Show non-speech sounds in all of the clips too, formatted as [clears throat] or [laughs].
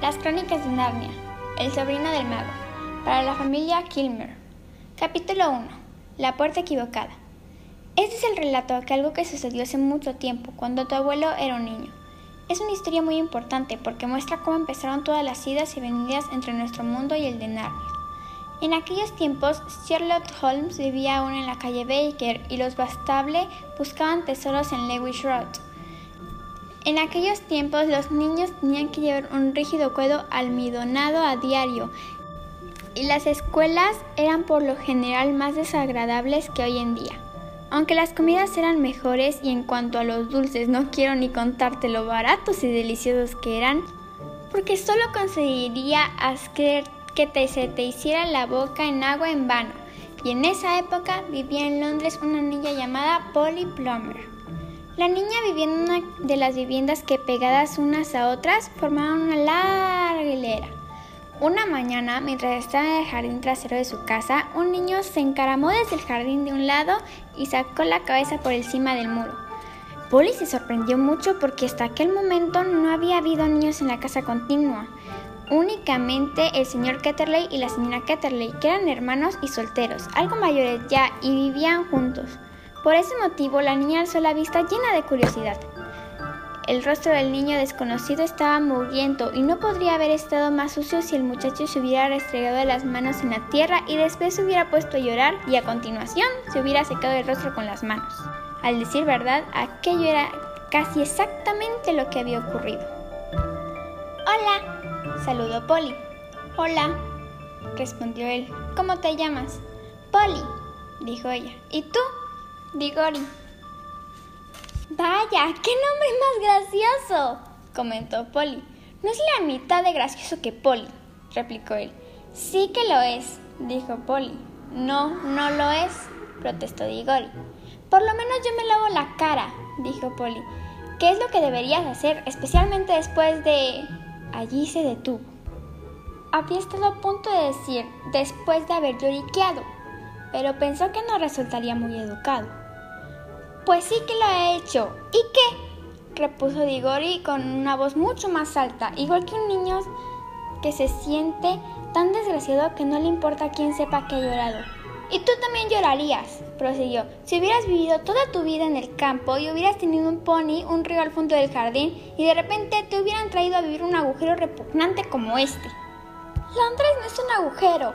Las crónicas de Narnia. El sobrino del mago. Para la familia Kilmer. Capítulo 1. La puerta equivocada. Este es el relato de algo que sucedió hace mucho tiempo, cuando tu abuelo era un niño. Es una historia muy importante porque muestra cómo empezaron todas las idas y venidas entre nuestro mundo y el de Narnia. En aquellos tiempos, Sherlock Holmes vivía aún en la calle Baker y los Bastable buscaban tesoros en Lewis Road. En aquellos tiempos los niños tenían que llevar un rígido cuero almidonado a diario y las escuelas eran por lo general más desagradables que hoy en día. Aunque las comidas eran mejores y en cuanto a los dulces no quiero ni contarte lo baratos y deliciosos que eran, porque solo conseguiría hacer que te, se te hiciera la boca en agua en vano. Y en esa época vivía en Londres una niña llamada Polly Plummer. La niña vivía en una de las viviendas que pegadas unas a otras formaban una larga hilera. Una mañana, mientras estaba en el jardín trasero de su casa, un niño se encaramó desde el jardín de un lado y sacó la cabeza por encima del muro. Polly se sorprendió mucho porque hasta aquel momento no había habido niños en la casa continua. Únicamente el señor Ketterley y la señora Ketterley, que eran hermanos y solteros, algo mayores ya, y vivían juntos. Por ese motivo, la niña alzó la vista llena de curiosidad. El rostro del niño desconocido estaba mugriento y no podría haber estado más sucio si el muchacho se hubiera restregado las manos en la tierra y después se hubiera puesto a llorar y a continuación se hubiera secado el rostro con las manos. Al decir verdad, aquello era casi exactamente lo que había ocurrido. Hola, saludó Polly. Hola, respondió él. ¿Cómo te llamas? Polly, dijo ella. ¿Y tú? Digori. Vaya, qué nombre más gracioso, comentó Polly. No es la mitad de gracioso que Polly, replicó él. Sí que lo es, dijo Polly. No, no lo es, protestó Digori. Por lo menos yo me lavo la cara, dijo Polly. ¿Qué es lo que deberías hacer, especialmente después de... Allí se detuvo. Había estado a punto de decir después de haber lloriqueado, pero pensó que no resultaría muy educado. Pues sí que lo ha hecho. ¿Y qué? repuso Digori con una voz mucho más alta, igual que un niño que se siente tan desgraciado que no le importa quién sepa que ha llorado. Y tú también llorarías, prosiguió, si hubieras vivido toda tu vida en el campo y hubieras tenido un pony, un río al fondo del jardín y de repente te hubieran traído a vivir un agujero repugnante como este. Londres no es un agujero,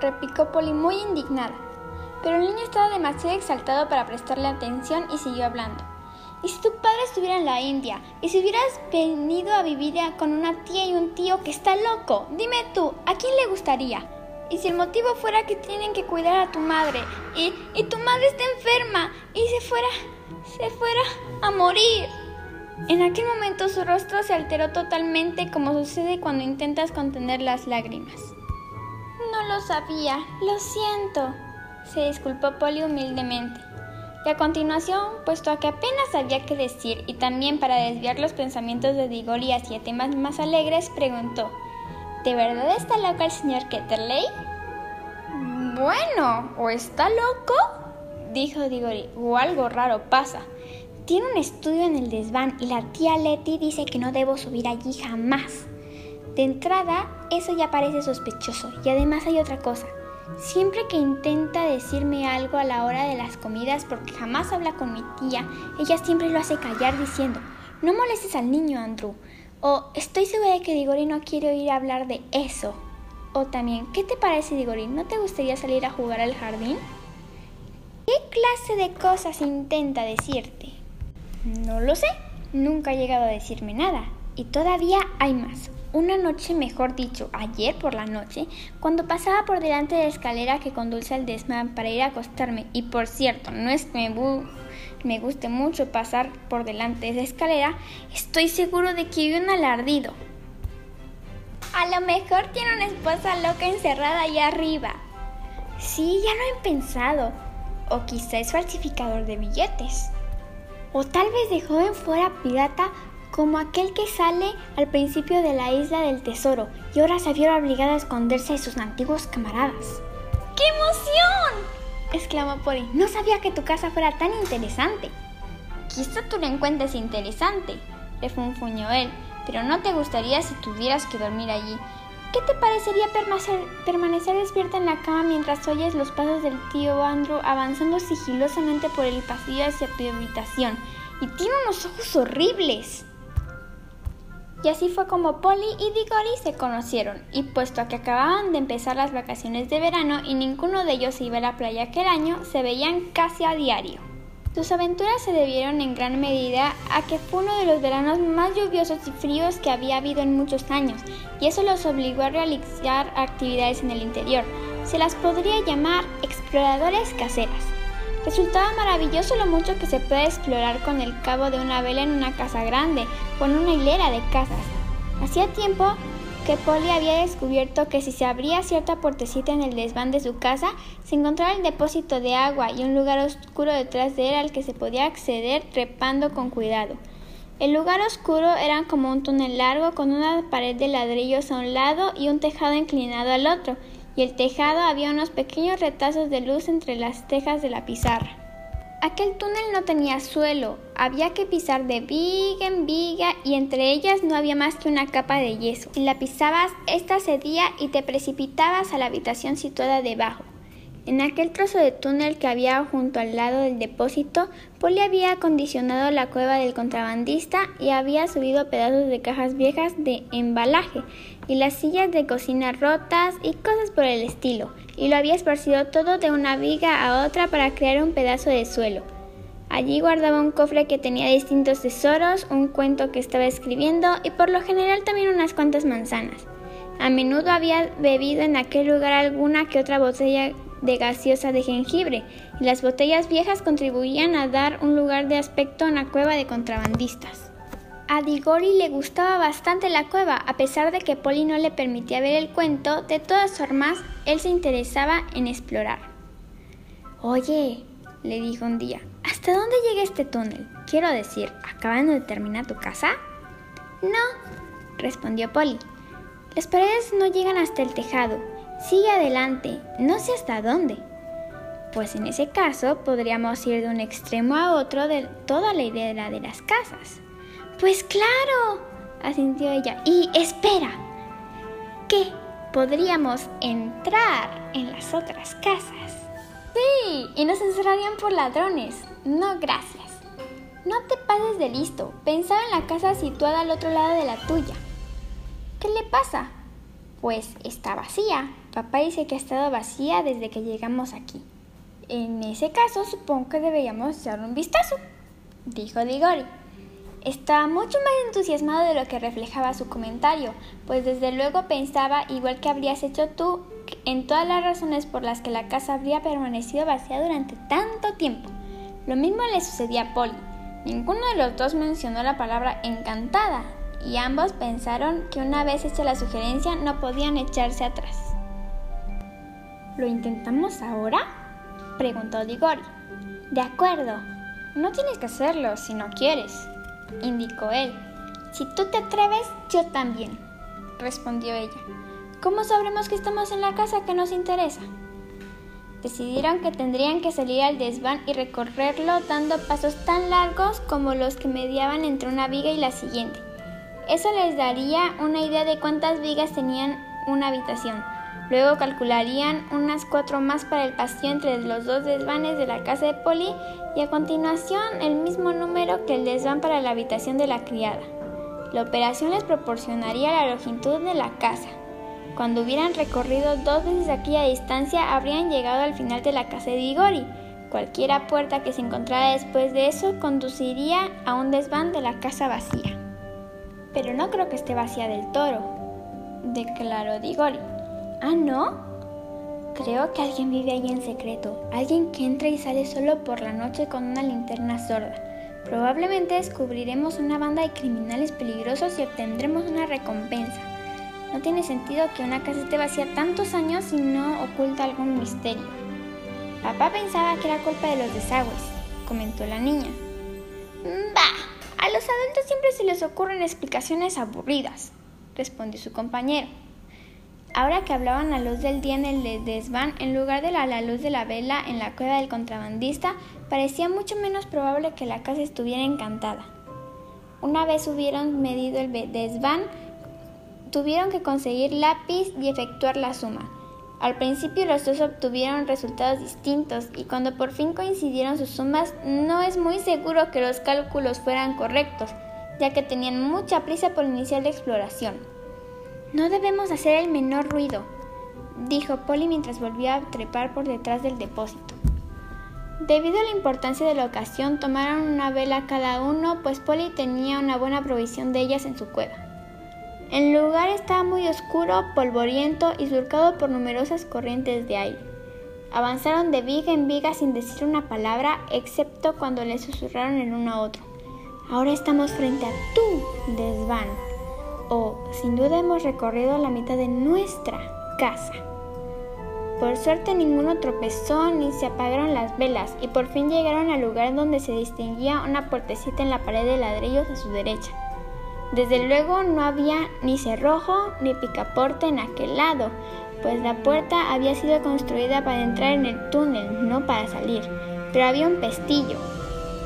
replicó Polly muy indignada. Pero el niño estaba demasiado exaltado para prestarle atención y siguió hablando. ¿Y si tu padre estuviera en la India? ¿Y si hubieras venido a vivir con una tía y un tío que está loco? Dime tú, ¿a quién le gustaría? ¿Y si el motivo fuera que tienen que cuidar a tu madre? ¿Y, y tu madre está enferma? ¿Y se fuera, se fuera a morir? En aquel momento su rostro se alteró totalmente como sucede cuando intentas contener las lágrimas. No lo sabía, lo siento, se disculpó Polly humildemente. Y a continuación, puesto a que apenas sabía qué decir y también para desviar los pensamientos de Digori hacia temas más alegres, preguntó: ¿De verdad está loco el señor Ketterley? Bueno, o está loco, dijo Digori, o algo raro pasa. Tiene un estudio en el desván y la tía Letty dice que no debo subir allí jamás. De entrada, eso ya parece sospechoso y además hay otra cosa. Siempre que intenta decirme algo a la hora de las comidas, porque jamás habla con mi tía, ella siempre lo hace callar diciendo, no molestes al niño, Andrew. O estoy segura de que Digori no quiere oír hablar de eso. O también, ¿qué te parece, Digori? ¿No te gustaría salir a jugar al jardín? ¿Qué clase de cosas intenta decirte? No lo sé. Nunca ha llegado a decirme nada. Y todavía hay más. Una noche, mejor dicho, ayer por la noche, cuando pasaba por delante de la escalera que conduce al desmán para ir a acostarme, y por cierto, no es que me, guste mucho pasar por delante de esa escalera, estoy seguro de que vi un alardido. A lo mejor tiene una esposa loca encerrada allá arriba. Sí, ya lo he pensado. O quizá es falsificador de billetes. O tal vez de joven fuera pirata como aquel que sale al principio de la isla del tesoro y ahora se vio obligado a esconderse de sus antiguos camaradas. ¡Qué emoción! exclamó Polly. No sabía que tu casa fuera tan interesante. Quizá tú la encuentres interesante, le funfuñó él, pero no te gustaría si tuvieras que dormir allí. ¿Qué te parecería permanecer, despierta en la cama mientras oyes los pasos del tío Andrew avanzando sigilosamente por el pasillo hacia tu habitación? Y tiene unos ojos horribles. Y así fue como Polly y Diggory se conocieron, y puesto a que acababan de empezar las vacaciones de verano y ninguno de ellos iba a la playa aquel año, se veían casi a diario. Sus aventuras se debieron en gran medida a que fue uno de los veranos más lluviosos y fríos que había habido en muchos años, y eso los obligó a realizar actividades en el interior. Se las podría llamar exploradores caseras. Resultaba maravilloso lo mucho que se puede explorar con el cabo de una vela en una casa grande o en una hilera de casas. Hacía tiempo que Polly había descubierto que si se abría cierta puertecita en el desván de su casa, se encontraba el depósito de agua y un lugar oscuro detrás de él al que se podía acceder trepando con cuidado. El lugar oscuro era como un túnel largo con una pared de ladrillos a un lado y un tejado inclinado al otro, y el tejado había unos pequeños retazos de luz entre las tejas de la pizarra. Aquel túnel no tenía suelo, había que pisar de viga en viga y entre ellas no había más que una capa de yeso. Si la pisabas, esta cedía y te precipitabas a la habitación situada debajo. En aquel trozo de túnel que había junto al lado del depósito, Polly había acondicionado la cueva del contrabandista y había subido pedazos de cajas viejas de embalaje y las sillas de cocina rotas y cosas por el estilo, y lo había esparcido todo de una viga a otra para crear un pedazo de suelo. Allí guardaba un cofre que tenía distintos tesoros, un cuento que estaba escribiendo y por lo general también unas cuantas manzanas. A menudo había bebido en aquel lugar alguna que otra botella de gaseosa de jengibre, y las botellas viejas contribuían a dar un lugar de aspecto a una cueva de contrabandistas. A Digori le gustaba bastante la cueva, a pesar de que Polly no le permitía ver el cuento, de todas formas, él se interesaba en explorar. Oye, le dijo un día, ¿hasta dónde llega este túnel? Quiero decir, ¿acaban de terminar tu casa? No, respondió Polly. Las paredes no llegan hasta el tejado, Sigue adelante, no sé hasta dónde. Pues en ese caso podríamos ir de un extremo a otro de toda la idea de las casas. Pues claro, asintió ella. Y espera, ¿qué? Podríamos entrar en las otras casas. Sí, y nos encerrarían por ladrones. No, gracias. No te pases de listo. Pensaba en la casa situada al otro lado de la tuya. ¿Qué le pasa? Pues está vacía. Papá dice que ha estado vacía desde que llegamos aquí. En ese caso, supongo que deberíamos echar un vistazo, dijo Digori. Estaba mucho más entusiasmado de lo que reflejaba su comentario, pues desde luego pensaba, igual que habrías hecho tú, en todas las razones por las que la casa habría permanecido vacía durante tanto tiempo. Lo mismo le sucedía a Polly. Ninguno de los dos mencionó la palabra encantada, y ambos pensaron que una vez hecha la sugerencia no podían echarse atrás. ¿Lo intentamos ahora? preguntó Digori. De acuerdo, no tienes que hacerlo si no quieres, indicó él. Si tú te atreves, yo también, respondió ella. ¿Cómo sabremos que estamos en la casa que nos interesa? Decidieron que tendrían que salir al desván y recorrerlo dando pasos tan largos como los que mediaban entre una viga y la siguiente. Eso les daría una idea de cuántas vigas tenían una habitación. Luego calcularían unas cuatro más para el pasillo entre los dos desvanes de la casa de Polly y a continuación el mismo número que el desván para la habitación de la criada. La operación les proporcionaría la longitud de la casa. Cuando hubieran recorrido dos veces aquella distancia, habrían llegado al final de la casa de Igori. Cualquiera puerta que se encontrara después de eso conduciría a un desván de la casa vacía. Pero no creo que esté vacía del toro, declaró Digori. ¿Ah, no? Creo que alguien vive ahí en secreto, alguien que entra y sale solo por la noche con una linterna sorda. Probablemente descubriremos una banda de criminales peligrosos y obtendremos una recompensa. No tiene sentido que una casa esté vacía tantos años si no oculta algún misterio. Papá pensaba que era culpa de los desagües, comentó la niña. Bah, a los adultos siempre se les ocurren explicaciones aburridas, respondió su compañero. Ahora que hablaban a luz del día en el desván, en lugar de la, luz de la vela en la cueva del contrabandista, parecía mucho menos probable que la casa estuviera encantada. Una vez hubieron medido el desván, tuvieron que conseguir lápiz y efectuar la suma. Al principio los dos obtuvieron resultados distintos y cuando por fin coincidieron sus sumas no es muy seguro que los cálculos fueran correctos, ya que tenían mucha prisa por iniciar la exploración. No debemos hacer el menor ruido, dijo Polly mientras volvía a trepar por detrás del depósito. Debido a la importancia de la ocasión, tomaron una vela cada uno, pues Polly tenía una buena provisión de ellas en su cueva. El lugar estaba muy oscuro, polvoriento y surcado por numerosas corrientes de aire. Avanzaron de viga en viga sin decir una palabra, excepto cuando le susurraron el uno a otro. Ahora estamos frente a tu desván. O, sin duda hemos recorrido la mitad de nuestra casa. Por suerte ninguno tropezó ni se apagaron las velas y por fin llegaron al lugar donde se distinguía una puertecita en la pared de ladrillos a su derecha. Desde luego no había ni cerrojo ni picaporte en aquel lado, pues la puerta había sido construida para entrar en el túnel, no para salir, pero había un pestillo,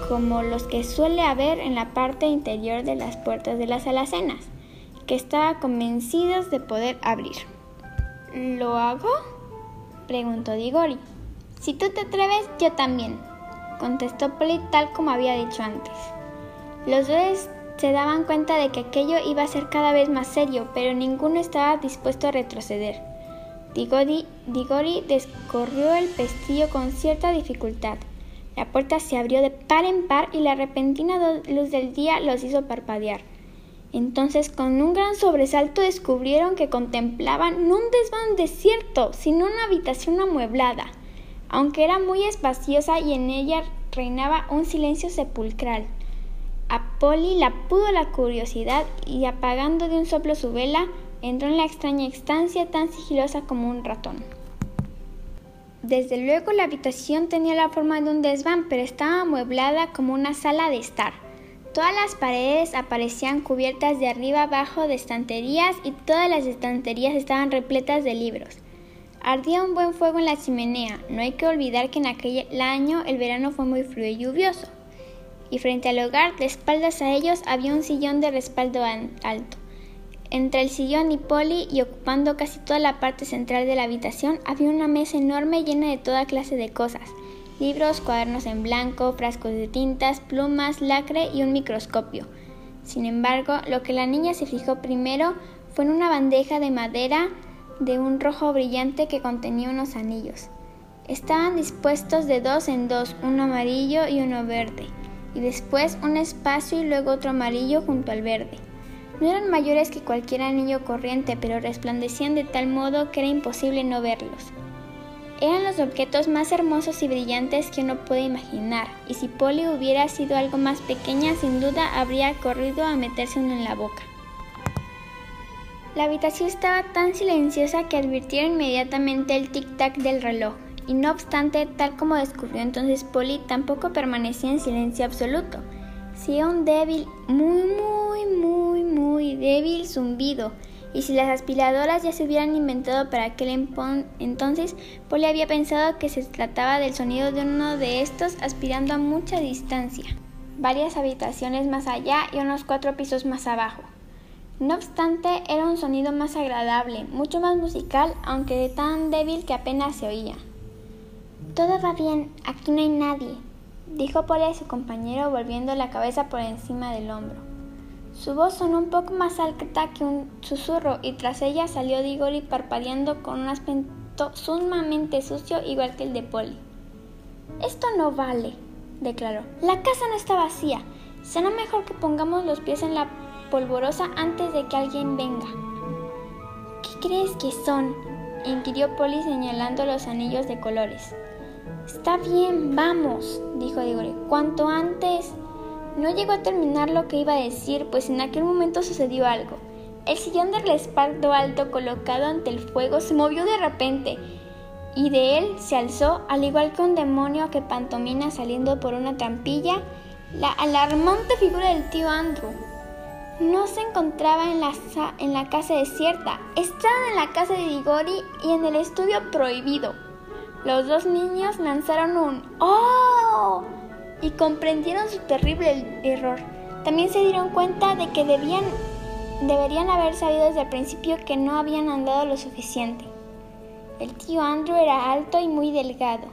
como los que suele haber en la parte interior de las puertas de las alacenas, que estaba convencidos de poder abrir. ¿Lo hago? preguntó Digori. Si tú te atreves, yo también, contestó Polly tal como había dicho antes. Los dos se daban cuenta de que aquello iba a ser cada vez más serio, pero ninguno estaba dispuesto a retroceder. Digori, Digori descorrió el pestillo con cierta dificultad. La puerta se abrió de par en par y la repentina luz del día los hizo parpadear. Entonces, con un gran sobresalto, descubrieron que contemplaban no un desván desierto, sino una habitación amueblada, aunque era muy espaciosa y en ella reinaba un silencio sepulcral. A Polly la pudo la curiosidad y apagando de un soplo su vela, entró en la extraña estancia tan sigilosa como un ratón. Desde luego la habitación tenía la forma de un desván, pero estaba amueblada como una sala de estar. Todas las paredes aparecían cubiertas de arriba abajo de estanterías y todas las estanterías estaban repletas de libros. Ardía un buen fuego en la chimenea. No hay que olvidar que en aquel año el verano fue muy frío y lluvioso. Y frente al hogar, de espaldas a ellos, había un sillón de respaldo alto. Entre el sillón y Polly, y ocupando casi toda la parte central de la habitación, había una mesa enorme llena de toda clase de cosas libros, cuadernos en blanco, frascos de tintas, plumas, lacre y un microscopio. Sin embargo, lo que la niña se fijó primero fue en una bandeja de madera de un rojo brillante que contenía unos anillos. Estaban dispuestos de dos en dos, uno amarillo y uno verde, y después un espacio y luego otro amarillo junto al verde. No eran mayores que cualquier anillo corriente, pero resplandecían de tal modo que era imposible no verlos. Eran los objetos más hermosos y brillantes que uno puede imaginar, y si Polly hubiera sido algo más pequeña, sin duda habría corrido a meterse uno en la boca. La habitación estaba tan silenciosa que advirtieron inmediatamente el tic-tac del reloj, y no obstante, tal como descubrió entonces Polly, tampoco permanecía en silencio absoluto. Sí un débil, muy, muy, muy, muy débil zumbido, y si las aspiradoras ya se hubieran inventado para aquel entonces, Polly había pensado que se trataba del sonido de uno de estos aspirando a mucha distancia, varias habitaciones más allá y unos cuatro pisos más abajo. No obstante, era un sonido más agradable, mucho más musical, aunque de tan débil que apenas se oía. Todo va bien, aquí no hay nadie, dijo Polly a su compañero volviendo la cabeza por encima del hombro. Su voz sonó un poco más alta que un susurro y tras ella salió Digori parpadeando con un aspecto sumamente sucio igual que el de Polly. Esto no vale, declaró. La casa no está vacía. Será mejor que pongamos los pies en la polvorosa antes de que alguien venga. ¿Qué crees que son? inquirió Polly señalando los anillos de colores. Está bien, vamos, dijo Digori. Cuanto antes. No llegó a terminar lo que iba a decir, pues en aquel momento sucedió algo. El sillón de respaldo alto colocado ante el fuego se movió de repente y de él se alzó, al igual que un demonio que pantomina saliendo por una trampilla, la alarmante figura del tío Andrew. No se encontraba en la, en la casa desierta, estaba en la casa de Digori y en el estudio prohibido. Los dos niños lanzaron un ¡Oh! Y comprendieron su terrible error. También se dieron cuenta de que debían, deberían haber sabido desde el principio que no habían andado lo suficiente. El tío Andrew era alto y muy delgado.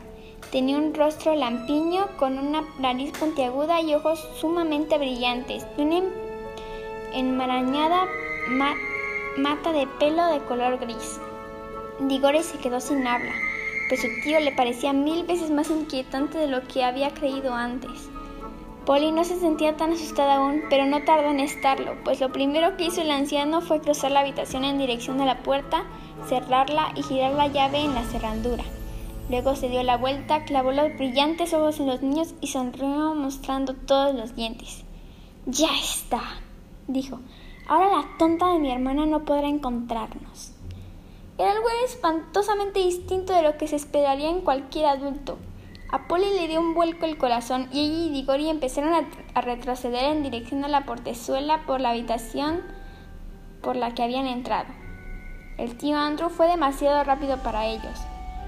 Tenía un rostro lampiño con una nariz puntiaguda y ojos sumamente brillantes y una enmarañada mata de pelo de color gris. Digore se quedó sin habla, pues su tío le parecía mil veces más inquietante de lo que había creído antes. Polly no se sentía tan asustada aún, pero no tardó en estarlo, pues lo primero que hizo el anciano fue cruzar la habitación en dirección a la puerta, cerrarla y girar la llave en la cerradura. Luego se dio la vuelta, clavó los brillantes ojos en los niños y sonrió mostrando todos los dientes. Ya está, dijo. Ahora la tonta de mi hermana no podrá encontrarnos. Era algo espantosamente distinto de lo que se esperaría en cualquier adulto. A Polly le dio un vuelco el corazón y ella y Digori empezaron a, retroceder en dirección a la portezuela por la habitación por la que habían entrado. El tío Andrew fue demasiado rápido para ellos.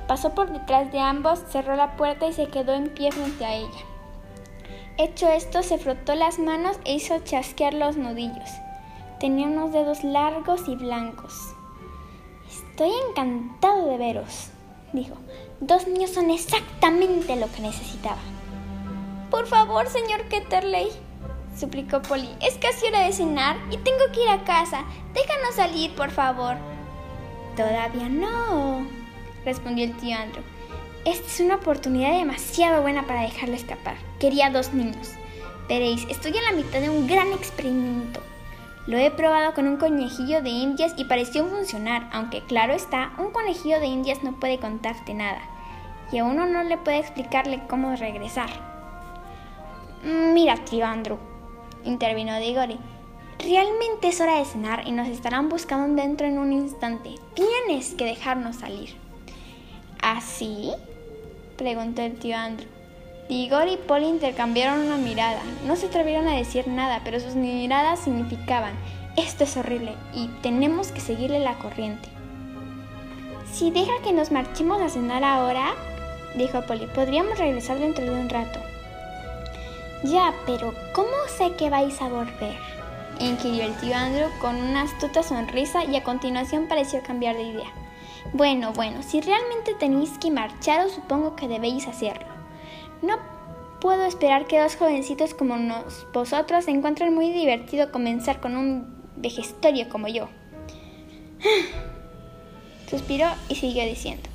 Pasó por detrás de ambos, cerró la puerta y se quedó en pie frente a ella. Hecho esto, se frotó las manos e hizo chasquear los nudillos. Tenía unos dedos largos y blancos. Estoy encantado de veros, dijo. Dos niños son exactamente lo que necesitaba. Por favor, señor Ketterley, suplicó Polly. Es casi hora de cenar y tengo que ir a casa. Déjanos salir, por favor. Todavía no, respondió el tío Andrew. Esta es una oportunidad demasiado buena para dejarle escapar. Quería dos niños. Veréis, estoy en la mitad de un gran experimento. Lo he probado con un conejillo de indias y pareció funcionar, aunque claro está, un conejillo de indias no puede contarte nada, y a uno no le puede explicarle cómo regresar. Mira, tío Andrew, intervino Digori. Realmente es hora de cenar y nos estarán buscando dentro en un instante. Tienes que dejarnos salir. ¿Así? preguntó el tío Andrew. Igor y Paul intercambiaron una mirada. No se atrevieron a decir nada, pero sus miradas significaban, esto es horrible y tenemos que seguirle la corriente. Si deja que nos marchemos a cenar ahora, dijo Polly, podríamos regresar dentro de un rato. Ya, pero ¿cómo sé que vais a volver? inquirió el tío Andrew con una astuta sonrisa y a continuación pareció cambiar de idea. Bueno, bueno, si realmente tenéis que marcharos, supongo que debéis hacerlo. No puedo esperar que dos jovencitos como vosotros encuentren muy divertido comenzar con un vejestorio como yo. [sighs] Suspiró y siguió diciendo,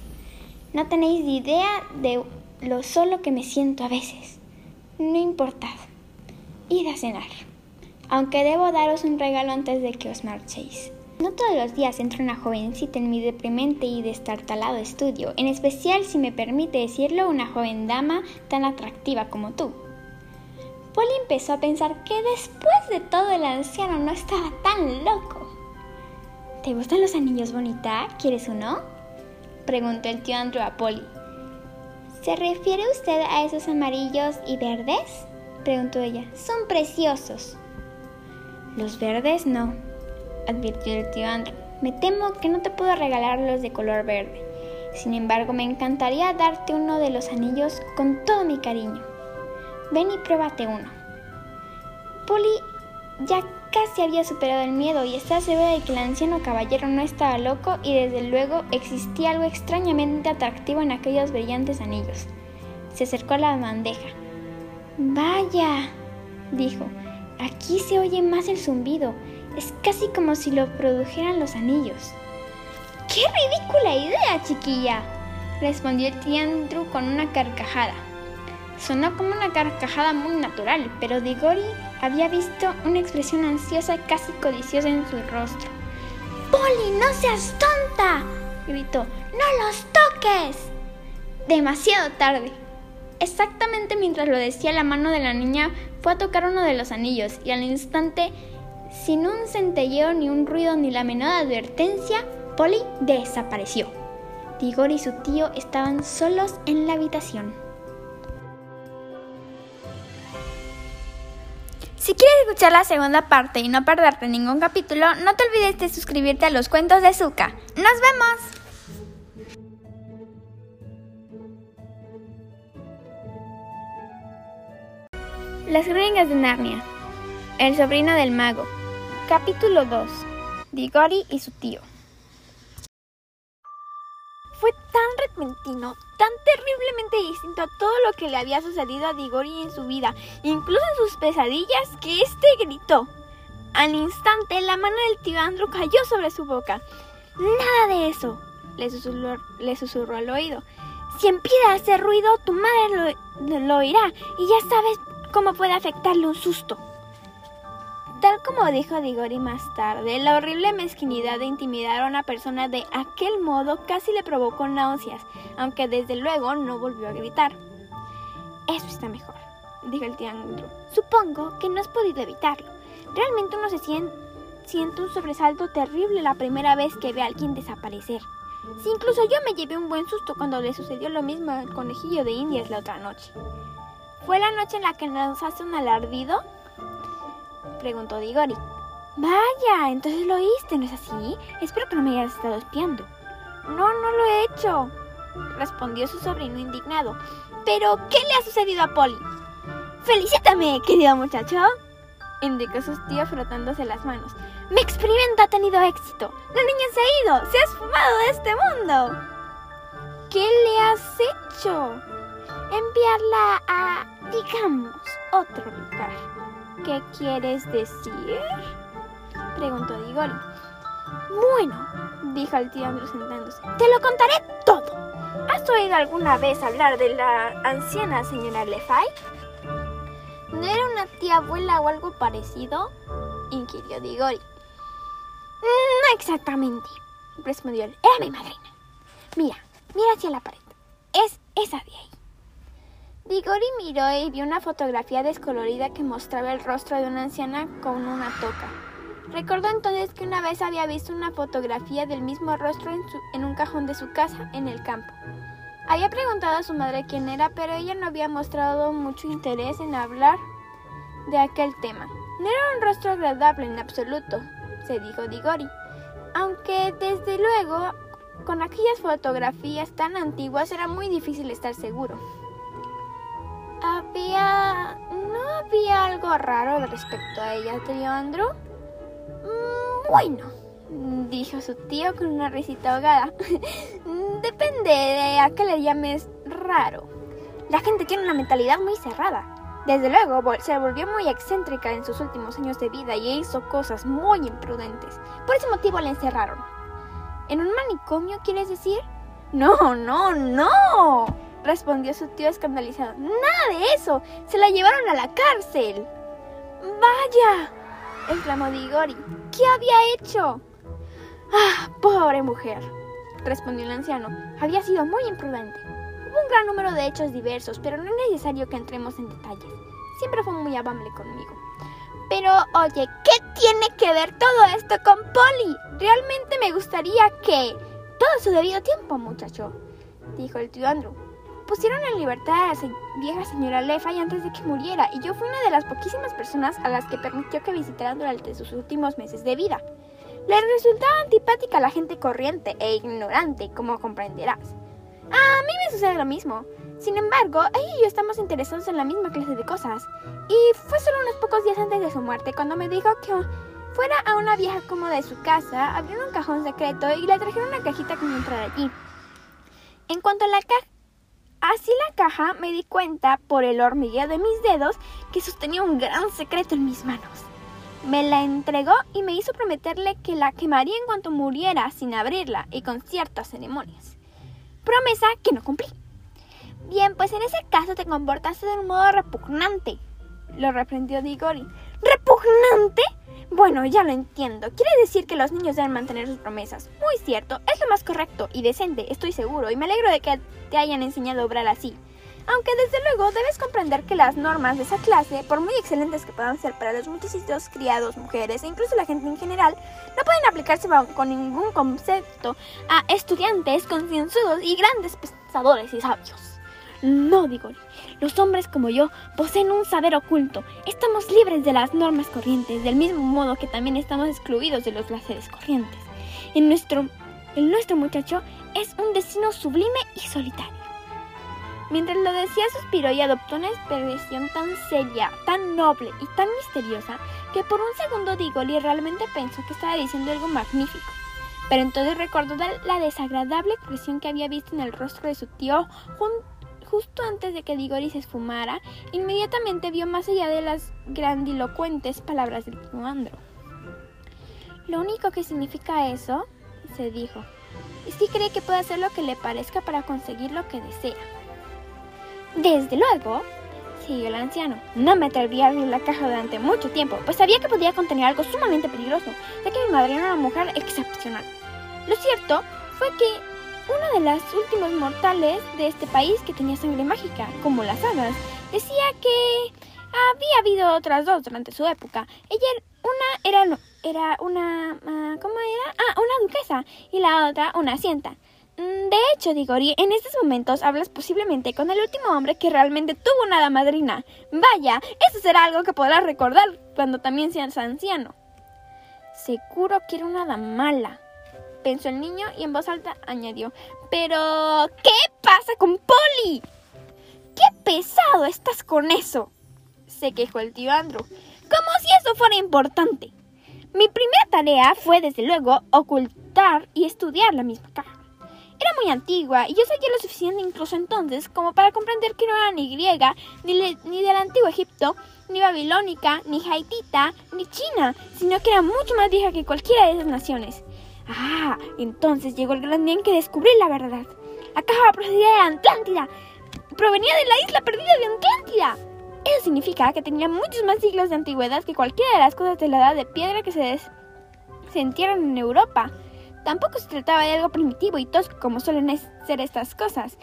no tenéis idea de lo solo que me siento a veces. No importa. Id a cenar. Aunque debo daros un regalo antes de que os marchéis. No todos los días entra una jovencita en mi deprimente y destartalado estudio, en especial si me permite decirlo una joven dama tan atractiva como tú. Polly empezó a pensar que después de todo el anciano no estaba tan loco. ¿Te gustan los anillos bonita? ¿Quieres uno? preguntó el tío Andrew a Polly. ¿Se refiere usted a esos amarillos y verdes? preguntó ella. Son preciosos. Los verdes no, advirtió el tío Andrew. Me temo que no te puedo regalar los de color verde. Sin embargo, me encantaría darte uno de los anillos con todo mi cariño. Ven y pruébate uno. Polly ya casi había superado el miedo y estaba segura de que el anciano caballero no estaba loco y desde luego existía algo extrañamente atractivo en aquellos brillantes anillos. Se acercó a la bandeja. Vaya, dijo, aquí se oye más el zumbido. Es casi como si lo produjeran los anillos. ¡Qué ridícula idea, chiquilla! respondió el tío Andrew con una carcajada. Sonó como una carcajada muy natural, pero Digori había visto una expresión ansiosa casi codiciosa en su rostro. ¡Polly, no seas tonta! gritó. ¡No los toques! Demasiado tarde. Exactamente mientras lo decía, la mano de la niña fue a tocar uno de los anillos y al instante sin un centelleo, ni un ruido, ni la menor advertencia, Polly desapareció. Tigor y su tío estaban solos en la habitación. Si quieres escuchar la segunda parte y no perderte ningún capítulo, no te olvides de suscribirte a los cuentos de Zuka. ¡Nos vemos! Las Gringas de Narnia El sobrino del mago. Capítulo 2. Digori y su tío. Fue tan repentino, tan terriblemente distinto a todo lo que le había sucedido a Digori en su vida, incluso en sus pesadillas, que éste gritó. Al instante, la mano del tío Andrew cayó sobre su boca. Nada de eso, le susurró, al oído. Si empieza a hacer ruido, tu madre lo, lo oirá y ya sabes cómo puede afectarle un susto. Tal como dijo Digori más tarde, la horrible mezquinidad de intimidar a una persona de aquel modo casi le provocó náuseas, aunque desde luego no volvió a gritar. Eso está mejor, dijo el tío Andrew. Supongo que no has podido evitarlo. Realmente uno se siente, un sobresalto terrible la primera vez que ve a alguien desaparecer. Si incluso yo me llevé un buen susto cuando le sucedió lo mismo al conejillo de Indias la otra noche. ¿Fue la noche en la que nos hace un alardido? Preguntó Digori. Vaya, entonces lo oíste, ¿no es así? Espero que no me hayas estado espiando. No, no lo he hecho, respondió su sobrino indignado. Pero, ¿qué le ha sucedido a Polly? Felicítame, querido muchacho, indicó su tío frotándose las manos. Mi experimento ha tenido éxito. La niña se ha ido, se ha esfumado de este mundo. ¿Qué le has hecho? Enviarla a, digamos, otro lugar. ¿Qué quieres decir? Preguntó Digori. Bueno, dijo el tío Andrew sentándose, te lo contaré todo. ¿Has oído alguna vez hablar de la anciana señora Lefay? ¿No era una tía abuela o algo parecido? inquirió Digori. No exactamente, respondió él. Era mi madrina. Mira, mira hacia la pared. Es esa de ahí. Digori miró y vio una fotografía descolorida que mostraba el rostro de una anciana con una toca. Recordó entonces que una vez había visto una fotografía del mismo rostro en, en, un cajón de su casa en el campo. Había preguntado a su madre quién era, pero ella no había mostrado mucho interés en hablar de aquel tema. No era un rostro agradable en absoluto, se dijo Digori, aunque desde luego con aquellas fotografías tan antiguas era muy difícil estar seguro. Había... ¿No había algo raro respecto a ella, tío Andrew? Mm, bueno, dijo su tío con una risita ahogada. [laughs] Depende de a qué le llames raro. La gente tiene una mentalidad muy cerrada. Desde luego, se volvió muy excéntrica en sus últimos años de vida y hizo cosas muy imprudentes. Por ese motivo la encerraron. ¿En un manicomio, quieres decir? No, no, no respondió su tío escandalizado. Nada de eso. Se la llevaron a la cárcel. Vaya, exclamó Digori. ¿Qué había hecho? Ah, pobre mujer, respondió el anciano. Había sido muy imprudente. Hubo un gran número de hechos diversos, pero no es necesario que entremos en detalles. Siempre fue muy amable conmigo. Pero, oye, ¿qué tiene que ver todo esto con Polly? Realmente me gustaría que... Todo su debido tiempo, muchacho, dijo el tío Andrew pusieron en libertad a la vieja señora Lefay antes de que muriera y yo fui una de las poquísimas personas a las que permitió que visitaran durante sus últimos meses de vida. Le resultaba antipática la gente corriente e ignorante, como comprenderás. A mí me sucede lo mismo. Sin embargo, ella y yo estamos interesados en la misma clase de cosas. Y fue solo unos pocos días antes de su muerte cuando me dijo que fuera a una vieja cómoda de su casa, abrieron un cajón secreto y le trajeron una cajita con entrar allí. En cuanto a la caja, Así la caja me di cuenta por el hormigueo de mis dedos que sostenía un gran secreto en mis manos. Me la entregó y me hizo prometerle que la quemaría en cuanto muriera sin abrirla y con ciertas ceremonias. Promesa que no cumplí. Bien, pues en ese caso te comportaste de un modo repugnante, lo reprendió Digori. ¿Repugnante? Bueno, ya lo entiendo. Quiere decir que los niños deben mantener sus promesas. Muy cierto, es lo más correcto y decente, estoy seguro, y me alegro de que te hayan enseñado a obrar así. Aunque desde luego debes comprender que las normas de esa clase, por muy excelentes que puedan ser para los muchachitos criados, mujeres e incluso la gente en general, no pueden aplicarse con ningún concepto a estudiantes concienzudos y grandes pensadores y sabios. No, digo, los hombres como yo poseen un saber oculto. Estamos libres de las normas corrientes, del mismo modo que también estamos excluidos de los placeres corrientes. En nuestro, el nuestro muchacho es un destino sublime y solitario. Mientras lo decía, suspiró y adoptó una expresión tan seria, tan noble y tan misteriosa que por un segundo Digoli realmente pensó que estaba diciendo algo magnífico. Pero entonces recordó la desagradable expresión que había visto en el rostro de su tío justo antes de que Digori se esfumara. Inmediatamente vio más allá de las grandilocuentes palabras del tío Andro. Lo único que significa eso, se dijo, es que cree que puede hacer lo que le parezca para conseguir lo que desea. Desde luego, siguió el anciano, no me atrevería a abrir la caja durante mucho tiempo, pues sabía que podía contener algo sumamente peligroso, ya que mi madre era una mujer excepcional. Lo cierto fue que una de las últimas mortales de este país que tenía sangre mágica, como las hadas, decía que había habido otras dos durante su época. Ella, una era, era una... Ah, ¿Cómo era? Ah, una duquesa y la otra una asienta. Mm, de hecho, Digori, en estos momentos hablas posiblemente con el último hombre que realmente tuvo una hada madrina. Vaya, eso será algo que podrás recordar cuando también seas anciano. Seguro que era una hada mala, pensó el niño y en voz alta añadió. Pero, ¿qué pasa con Polly? ¡Qué pesado estás con eso! se quejó el tío Andrew, como si eso fuera importante. Mi primera tarea fue, desde luego, ocultar y estudiar la misma caja. Era muy antigua y yo sabía lo suficiente incluso entonces como para comprender que no era ni griega, ni, ni del antiguo Egipto, ni babilónica, ni haitita, ni china, sino que era mucho más vieja que cualquiera de esas naciones. Ah, entonces llegó el gran día en que descubrí la verdad. La caja procedía de Atlántida. Provenía de la isla perdida de Atlántida. Eso significa que tenía muchos más siglos de antigüedad que cualquiera de las cosas de la edad de piedra que se, entierran en Europa. Tampoco se trataba de algo primitivo y tosco como suelen ser estas cosas,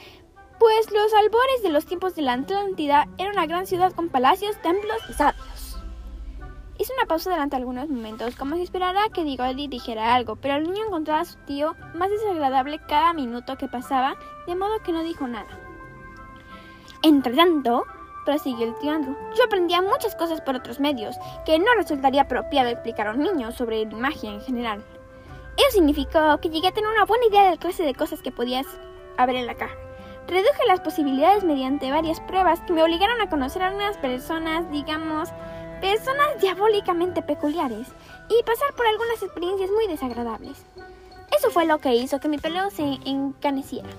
pues los albores de los tiempos de la Atlántida era una gran ciudad con palacios, templos y sabios. Hizo una pausa durante algunos momentos, como si esperara que Digodi dijera algo, pero el niño encontraba a su tío más desagradable cada minuto que pasaba, de modo que no dijo nada. Entre tanto, prosiguió el tío Andrew, yo aprendía muchas cosas por otros medios, que no resultaría apropiado explicar a un niño sobre magia en general. Eso significó que llegué a tener una buena idea de la clase de cosas que podías haber en la caja. Reduje las posibilidades mediante varias pruebas que me obligaron a conocer a unas personas, digamos, personas diabólicamente peculiares y pasar por algunas experiencias muy desagradables. Eso fue lo que hizo que mi pelo se encaneciera.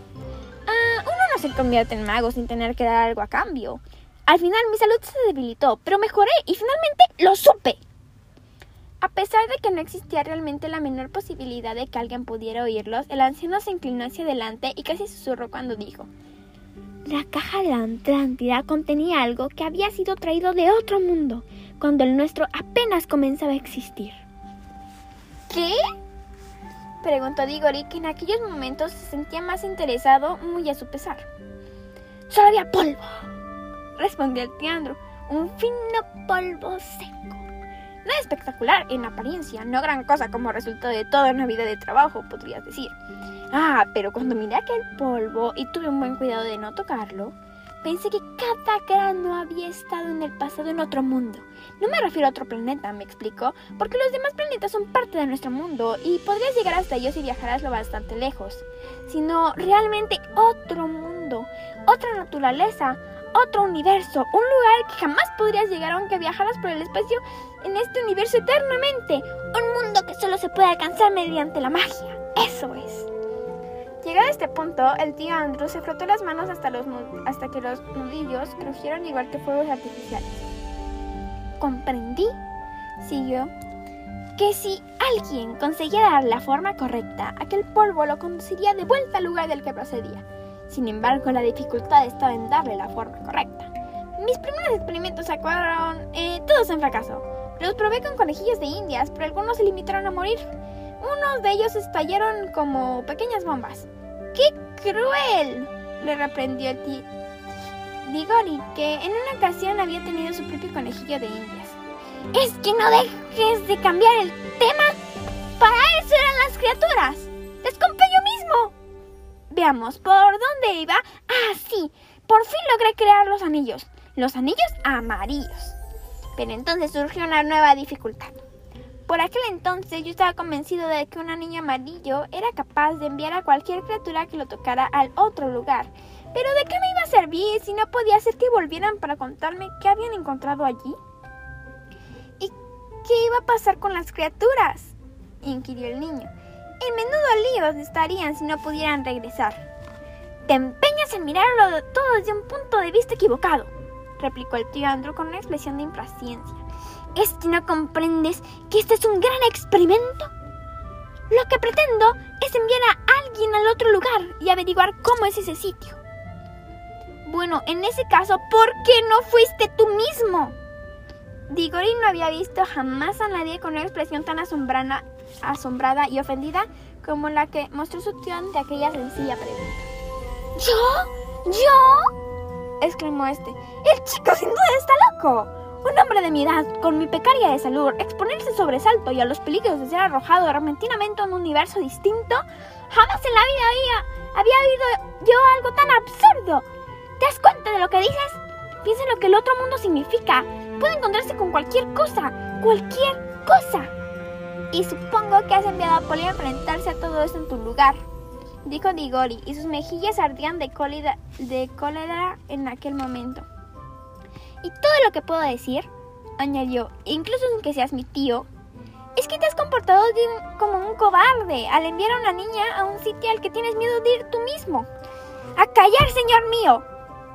Ah, uno no se convierte en mago sin tener que dar algo a cambio. Al final mi salud se debilitó, pero mejoré y finalmente lo supe. A pesar de que no existía realmente la menor posibilidad de que alguien pudiera oírlos, el anciano se inclinó hacia adelante y casi susurró cuando dijo La caja de la Atlántida contenía algo que había sido traído de otro mundo, cuando el nuestro apenas comenzaba a existir. ¿Qué? preguntó Digori, que en aquellos momentos se sentía más interesado, muy a su pesar. Solo había polvo, respondió el tiandro, un fino polvo seco Nada espectacular en apariencia, no gran cosa como resultado de toda una vida de trabajo, podrías decir. Ah, pero cuando miré aquel polvo y tuve un buen cuidado de no tocarlo, pensé que cada grano había estado en el pasado en otro mundo. No me refiero a otro planeta, me explico, porque los demás planetas son parte de nuestro mundo y podrías llegar hasta ellos y viajarás lo bastante lejos, sino realmente otro mundo, otra naturaleza, otro universo, un lugar que jamás podrías llegar aunque viajaras por el espacio en este universo eternamente. Un mundo que solo se puede alcanzar mediante la magia. Eso es. Este punto, el tío Andrew se frotó las manos hasta, los, hasta que los nudillos crujieron igual que fuegos artificiales. Comprendí, siguió, que si alguien conseguía dar la forma correcta, aquel polvo lo conduciría de vuelta al lugar del que procedía. Sin embargo, la dificultad estaba en darle la forma correcta. Mis primeros experimentos acabaron eh, todos en fracaso. Los probé con conejillos de indias, pero algunos se limitaron a morir. Unos de ellos estallaron como pequeñas bombas. ¡Qué cruel! le reprendió el tío Digori, que en una ocasión había tenido su propio conejillo de indias. Es que no dejes de cambiar el tema. Para eso eran las criaturas. Les compré yo mismo. Veamos, ¿por dónde iba? Ah, sí. Por fin logré crear los anillos. Los anillos amarillos. Pero entonces surgió una nueva dificultad. Por aquel entonces yo estaba convencido de que un anillo amarillo era capaz de enviar a cualquier criatura que lo tocara al otro lugar. Pero ¿de qué me iba a servir si no podía hacer que volvieran para contarme qué habían encontrado allí? ¿Y qué iba a pasar con las criaturas? inquirió el niño. En menudo líos estarían si no pudieran regresar. Te empeñas en mirarlo todo desde un punto de vista equivocado, replicó el tío Andrew con una expresión de impaciencia. ¿Es que no comprendes que este es un gran experimento? Lo que pretendo es enviar a alguien al otro lugar y averiguar cómo es ese sitio. Bueno, en ese caso, ¿por qué no fuiste tú mismo? Digori no había visto jamás a nadie con una expresión tan asombrada, asombrada y ofendida como la que mostró su tío ante aquella sencilla pregunta. ¿Yo? ¿Yo? exclamó este. El chico sin duda está loco. Un hombre de mi edad, con mi pecaria de salud, exponerse sobresalto y a los peligros de ser arrojado repentinamente a un universo distinto, jamás en la vida había, había oído yo algo tan absurdo. ¿Te das cuenta de lo que dices? Piensa en lo que el otro mundo significa. Puede encontrarse con cualquier cosa, cualquier cosa. Y supongo que has enviado a Polly a enfrentarse a todo eso en tu lugar, dijo Digori, y sus mejillas ardían de cólera, de cólera en aquel momento. Y todo lo que puedo decir, añadió, incluso sin que seas mi tío, es que te has comportado como un cobarde al enviar a una niña a un sitio al que tienes miedo de ir tú mismo. ¡A callar, señor mío!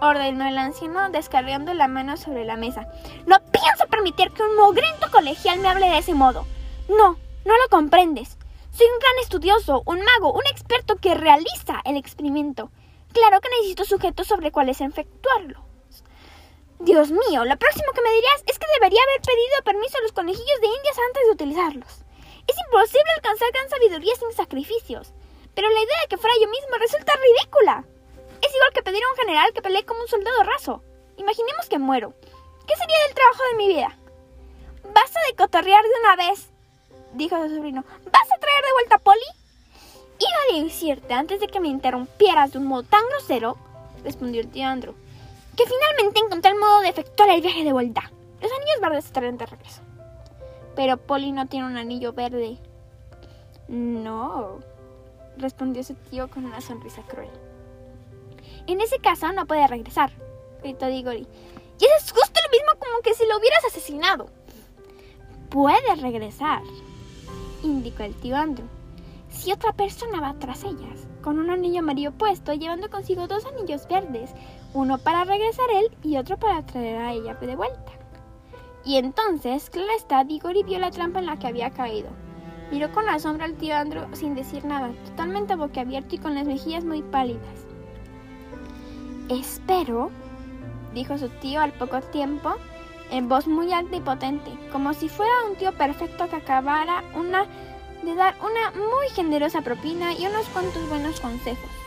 ordenó el anciano descargando la mano sobre la mesa. No pienso permitir que un mogrento colegial me hable de ese modo. No, no lo comprendes. Soy un gran estudioso, un mago, un experto que realiza el experimento. Claro que necesito sujetos sobre cuáles efectuarlo. Dios mío, lo próximo que me dirías es que debería haber pedido permiso a los conejillos de indias antes de utilizarlos. Es imposible alcanzar gran sabiduría sin sacrificios. Pero la idea de que fuera yo mismo resulta ridícula. Es igual que pedir a un general que pelee como un soldado raso. Imaginemos que muero. ¿Qué sería del trabajo de mi vida? Basta de cotorrear de una vez, dijo su sobrino. ¿Vas a traer de vuelta a Polly? Iba a decirte antes de que me interrumpieras de un modo tan grosero, respondió el tío Andrew, que finalmente encontré el modo de efectuar el viaje de vuelta. Los anillos verdes estarán de regreso. Pero Polly no tiene un anillo verde. No, respondió su tío con una sonrisa cruel. En ese caso no puede regresar, gritó Digori. Y eso es justo lo mismo como que si lo hubieras asesinado. Puede regresar, indicó el tío Andrew. Si otra persona va tras ellas, con un anillo amarillo puesto, llevando consigo dos anillos verdes, uno para regresar él y otro para traer a ella de vuelta. Y entonces, claro está, Digori vio la trampa en la que había caído. Miró con asombro al tío Andrew sin decir nada, totalmente boquiabierto y con las mejillas muy pálidas. Espero, dijo su tío al poco tiempo, en voz muy alta y potente, como si fuera un tío perfecto que acabara una, de dar una muy generosa propina y unos cuantos buenos consejos.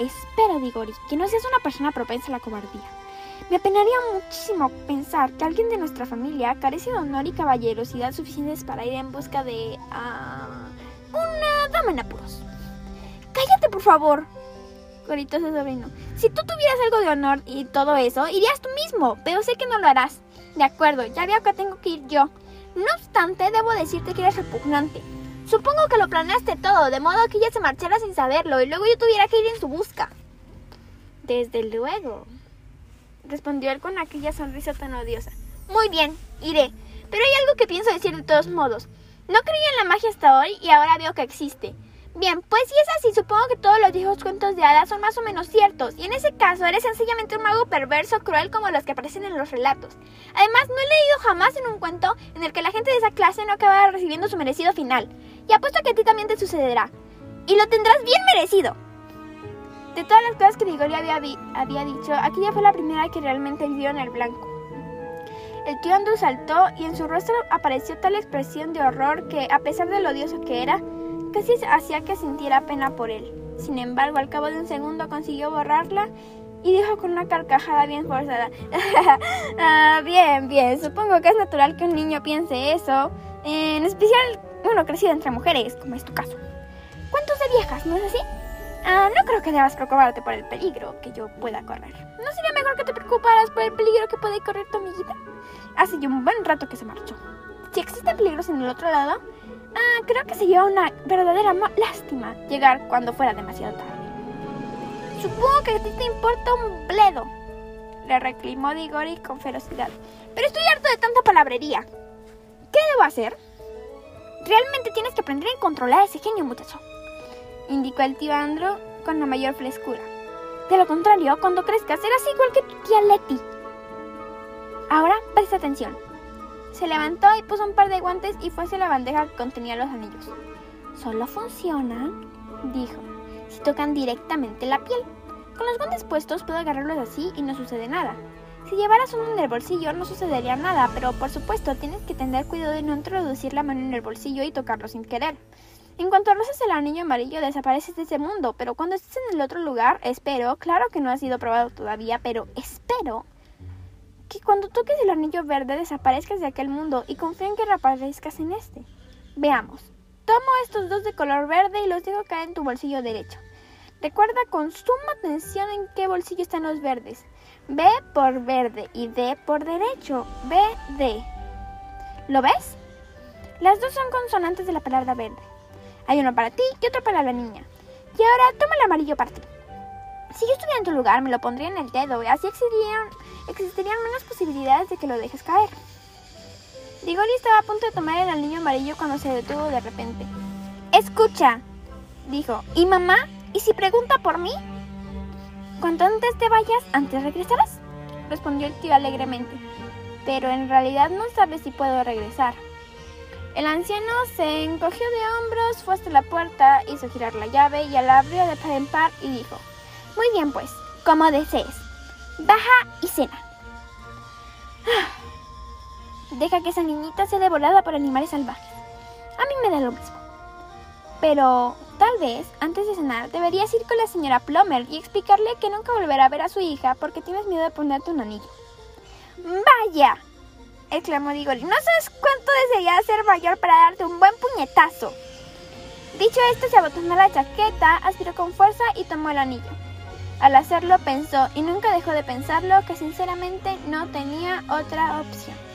Espero, Digori, que no seas una persona propensa a la cobardía. Me apenaría muchísimo pensar que alguien de nuestra familia carece de honor y caballerosidad suficientes para ir en busca de... Uh, una dama en apuros. Cállate, por favor, gritó su sobrino. Si tú tuvieras algo de honor y todo eso, irías tú mismo, pero sé que no lo harás. De acuerdo, ya veo que tengo que ir yo. No obstante, debo decirte que eres repugnante. Supongo que lo planeaste todo, de modo que ella se marchara sin saberlo y luego yo tuviera que ir en su busca. Desde luego, respondió él con aquella sonrisa tan odiosa. Muy bien, iré. Pero hay algo que pienso decir de todos modos. No creía en la magia hasta hoy y ahora veo que existe. Bien, pues si es así, supongo que todos los viejos cuentos de hadas son más o menos ciertos, y en ese caso eres sencillamente un mago perverso, cruel como los que aparecen en los relatos. Además, no he leído jamás en un cuento en el que la gente de esa clase no acabara recibiendo su merecido final, y apuesto que a ti también te sucederá. Y lo tendrás bien merecido. De todas las cosas que Digori había, había dicho, aquella fue la primera que realmente vivió en el blanco. El tío Andrew saltó y en su rostro apareció tal expresión de horror que, a pesar de lo odioso que era, Casi hacía que sintiera pena por él. Sin embargo, al cabo de un segundo consiguió borrarla y dijo con una carcajada bien forzada. [laughs] ah, bien, bien, supongo que es natural que un niño piense eso. En especial uno crecido entre mujeres, como es tu caso. ¿Cuántos de viejas, no es así? Ah, no creo que debas preocuparte por el peligro que yo pueda correr. ¿No sería mejor que te preocuparas por el peligro que puede correr tu amiguita? Hace ya un buen rato que se marchó. Si existen peligros en el otro lado, Ah, creo que sería una verdadera lástima llegar cuando fuera demasiado tarde. Supongo que a ti te importa un bledo, le reclamó Digori con ferocidad. Pero estoy harto de tanta palabrería. ¿Qué debo hacer? Realmente tienes que aprender a controlar ese genio, muchacho, indicó el tío Andro con la mayor frescura. De lo contrario, cuando crezcas serás igual que tu tía Letty. Ahora presta atención. Se levantó y puso un par de guantes y fue hacia la bandeja que contenía los anillos. Solo funcionan, dijo, si tocan directamente la piel. Con los guantes puestos puedo agarrarlos así y no sucede nada. Si llevaras uno en el bolsillo no sucedería nada, pero por supuesto tienes que tener cuidado de no introducir la mano en el bolsillo y tocarlo sin querer. En cuanto rozas el anillo amarillo desapareces de ese mundo, pero cuando estés en el otro lugar, espero, claro que no ha sido probado todavía, pero espero que cuando toques el anillo verde desaparezcas de aquel mundo y confío en que reaparezcas en este. Veamos. Tomo estos dos de color verde y los dejo caer en tu bolsillo derecho. Recuerda con suma atención en qué bolsillo están los verdes. B por verde y D por derecho. B, D. ¿Lo ves? Las dos son consonantes de la palabra verde. Hay uno para ti y otro para la niña. Y ahora toma el amarillo para ti. Si yo estuviera en tu lugar, me lo pondría en el dedo y así existirían, existirían menos posibilidades de que lo dejes caer. Digori estaba a punto de tomar el anillo amarillo cuando se detuvo de repente. Escucha, dijo. ¿Y mamá? ¿Y si pregunta por mí? Cuanto antes te vayas, antes regresarás, respondió el tío alegremente. Pero en realidad no sabes si puedo regresar. El anciano se encogió de hombros, fue hasta la puerta, hizo girar la llave y la abrió de par en par y dijo, Muy bien pues, como desees. Baja y cena. Deja que esa niñita sea devorada por animales salvajes. A mí me da lo mismo. Pero tal vez, antes de cenar, deberías ir con la señora Plummer y explicarle que nunca volverá a ver a su hija porque tienes miedo de ponerte un anillo. ¡Vaya! exclamó Digori. No sabes cuánto desearía ser mayor para darte un buen puñetazo. Dicho esto, se abotonó la chaqueta, aspiró con fuerza y tomó el anillo. Al hacerlo pensó, y nunca dejó de pensarlo, que sinceramente no tenía otra opción.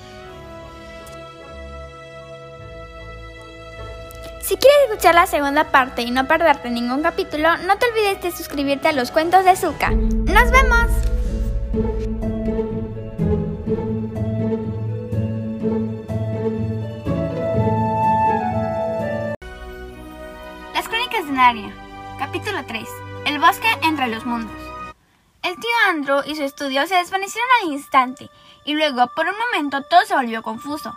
Si quieres escuchar la segunda parte y no perderte ningún capítulo, no te olvides de suscribirte a los cuentos de Zuka. ¡Nos vemos! Las Crónicas de Narnia, capítulo 3. El bosque entre los mundos. El tío Andrew y su estudio se desvanecieron al instante, y luego, por un momento, todo se volvió confuso.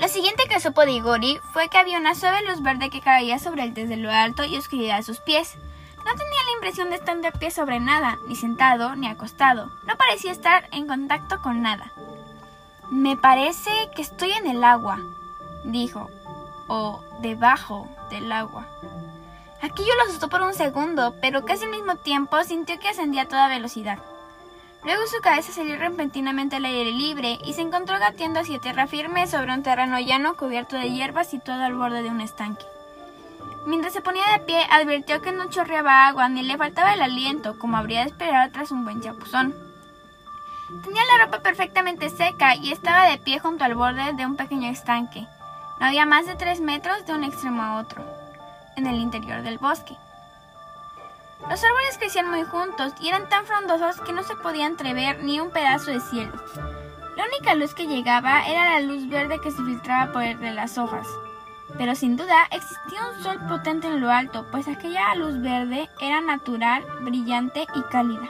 Lo siguiente que supo Digori fue que había una suave luz verde que caía sobre él desde lo alto y oscuridad a sus pies. No tenía la impresión de estar de pie sobre nada, ni sentado, ni acostado. No parecía estar en contacto con nada. Me parece que estoy en el agua, dijo, o debajo del agua. Aquello lo asustó por un segundo, pero casi al mismo tiempo sintió que ascendía a toda velocidad. Luego su cabeza salió repentinamente al aire libre y se encontró gateando hacia tierra firme sobre un terreno llano cubierto de hierbas situado al borde de un estanque. Mientras se ponía de pie, advirtió que no chorreaba agua ni le faltaba el aliento, como habría de esperar tras un buen chapuzón. Tenía la ropa perfectamente seca y estaba de pie junto al borde de un pequeño estanque. No había más de tres metros de un extremo a otro, en el interior del bosque. Los árboles crecían muy juntos y eran tan frondosos que no se podía entrever ni un pedazo de cielo. La única luz que llegaba era la luz verde que se filtraba por entre las hojas. Pero sin duda existía un sol potente en lo alto, pues aquella luz verde era natural, brillante y cálida.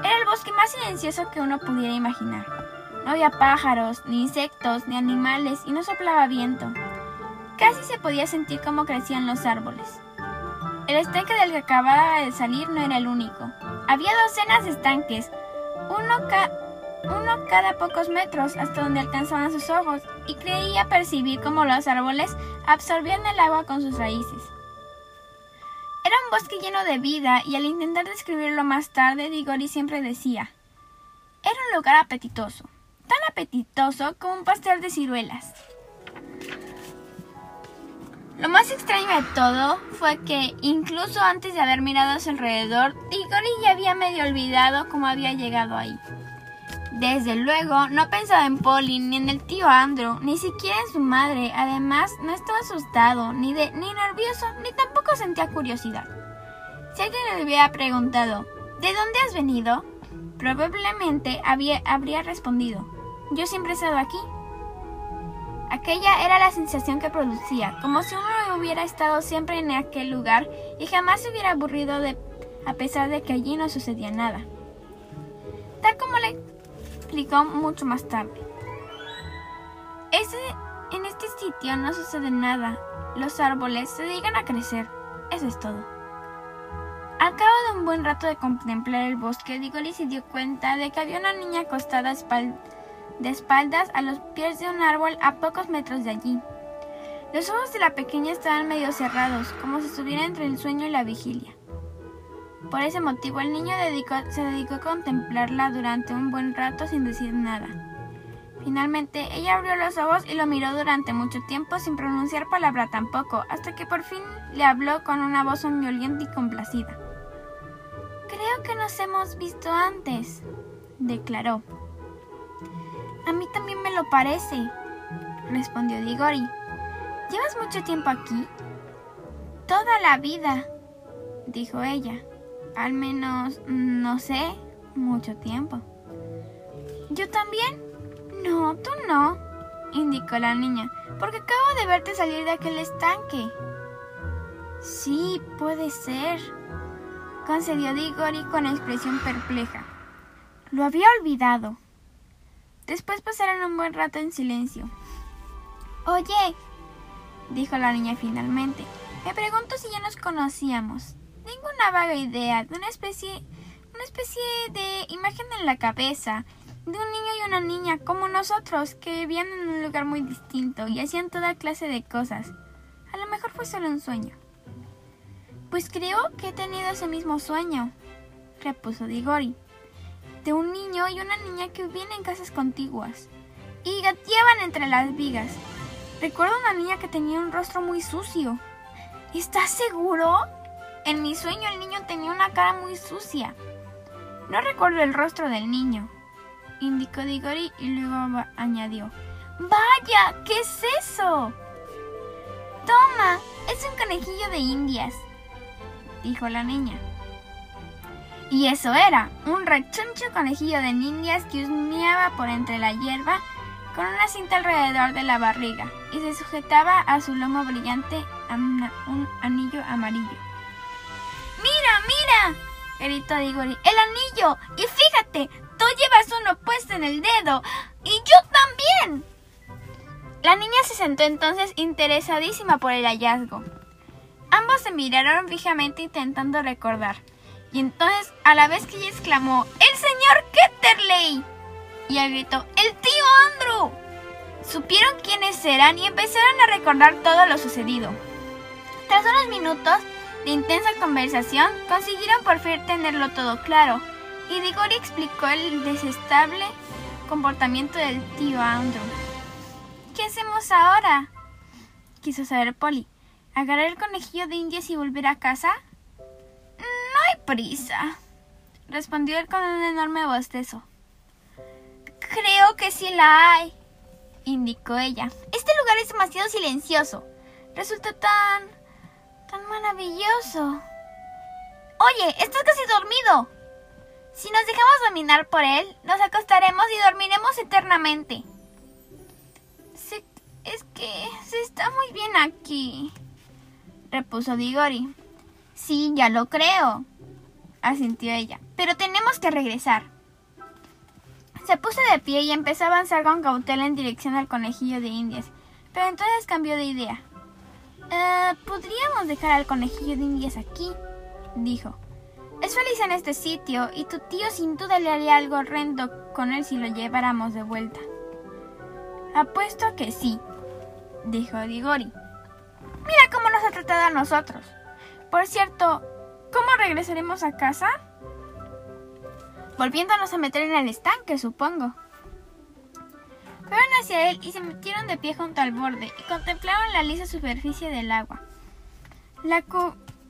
Era el bosque más silencioso que uno pudiera imaginar. No había pájaros, ni insectos, ni animales y no soplaba viento. Casi se podía sentir cómo crecían los árboles. El estanque del que acababa de salir no era el único. Había docenas de estanques, uno, uno cada pocos metros hasta donde alcanzaban sus ojos, y creía percibir cómo los árboles absorbían el agua con sus raíces. Era un bosque lleno de vida y al intentar describirlo más tarde, Digori siempre decía, era un lugar apetitoso, tan apetitoso como un pastel de ciruelas. Lo más extraño de todo fue que, incluso antes de haber mirado a su alrededor, Digori ya había medio olvidado cómo había llegado ahí. Desde luego, no pensaba en Polly, ni en el tío Andrew, ni siquiera en su madre. Además, no estaba asustado, ni, de, ni nervioso, ni tampoco sentía curiosidad. Si alguien le hubiera preguntado, ¿de dónde has venido? Probablemente habría respondido, yo siempre he estado aquí. Aquella era la sensación que producía, como si uno hubiera estado siempre en aquel lugar y jamás se hubiera aburrido de, a pesar de que allí no sucedía nada. Tal como le explicó mucho más tarde. en este sitio no sucede nada. Los árboles se dedican a crecer. Eso es todo. Al cabo de un buen rato de contemplar el bosque, Digori se dio cuenta de que había una niña acostada de espaldas a los pies de un árbol a pocos metros de allí. Los ojos de la pequeña estaban medio cerrados, como si estuviera entre el sueño y la vigilia. Por ese motivo el niño se dedicó a contemplarla durante un buen rato sin decir nada. Finalmente ella abrió los ojos y lo miró durante mucho tiempo sin pronunciar palabra tampoco, hasta que por fin le habló con una voz soñolienta y complacida. Creo que nos hemos visto antes, declaró. A mí también me lo parece, respondió Digori. ¿Llevas mucho tiempo aquí? Toda la vida, dijo ella. Al menos, no sé, mucho tiempo. ¿Yo también? No, tú no, indicó la niña, porque acabo de verte salir de aquel estanque. Sí, puede ser, concedió Digori con expresión perpleja. Lo había olvidado. Después pasaron un buen rato en silencio. Oye, dijo la niña finalmente, me pregunto si ya nos conocíamos. Tengo una vaga idea de una especie, una especie de imagen en la cabeza de un niño y una niña como nosotros que vivían en un lugar muy distinto y hacían toda clase de cosas. A lo mejor fue solo un sueño. Pues creo que he tenido ese mismo sueño, repuso Digori, de un niño y una niña que vivían en casas contiguas y gateaban entre las vigas. Recuerdo una niña que tenía un rostro muy sucio. ¿Estás seguro? En mi sueño el niño tenía una cara muy sucia. No recuerdo el rostro del niño, indicó Digori y luego añadió. ¡Vaya! ¿Qué es eso? Toma, es un conejillo de indias dijo la niña. Y eso era, un rechoncho conejillo de indias que husmeaba por entre la hierba con una cinta alrededor de la barriga y se sujetaba a su lomo brillante a un anillo amarillo. ¡Mira, mira! gritó Digori. ¡El anillo! Y fíjate, tú llevas uno puesto en el dedo. ¡Y yo también! La niña se sentó entonces interesadísima por el hallazgo. Ambos se miraron fijamente intentando recordar. Y entonces, a la vez que ella exclamó, ¡El señor Ketterley! Y él gritó, ¡El tío Andrew! Supieron quiénes eran y empezaron a recordar todo lo sucedido. Tras unos minutos de intensa conversación, consiguieron por fin tenerlo todo claro, y Digori explicó el desestable comportamiento del tío Andrew. ¿Qué hacemos ahora? quiso saber Polly. ¿Agarrar el conejillo de indias y volver a casa? Prisa, respondió él con un enorme bostezo. Creo que sí la hay, indicó ella. Este lugar es demasiado silencioso. Resulta tan... tan maravilloso. Oye, estás casi dormido. Si nos dejamos dominar por él, nos acostaremos y dormiremos eternamente. es que se está muy bien aquí repuso Digori. Sí, ya lo creo, asintió ella. Pero tenemos que regresar. Se puso de pie y empezó a avanzar con cautela en dirección al conejillo de indias, pero entonces cambió de idea. Eh, podríamos dejar al conejillo de indias aquí, dijo. Es feliz en este sitio y tu tío sin duda le haría algo horrendo con él si lo lleváramos de vuelta. Apuesto que sí, dijo Digori. Mira cómo nos ha tratado a nosotros. Por cierto, ¿cómo regresaremos a casa? Volviéndonos a meter en el estanque, supongo. Fueron hacia él y se metieron de pie junto al borde y contemplaron la lisa superficie del agua. La,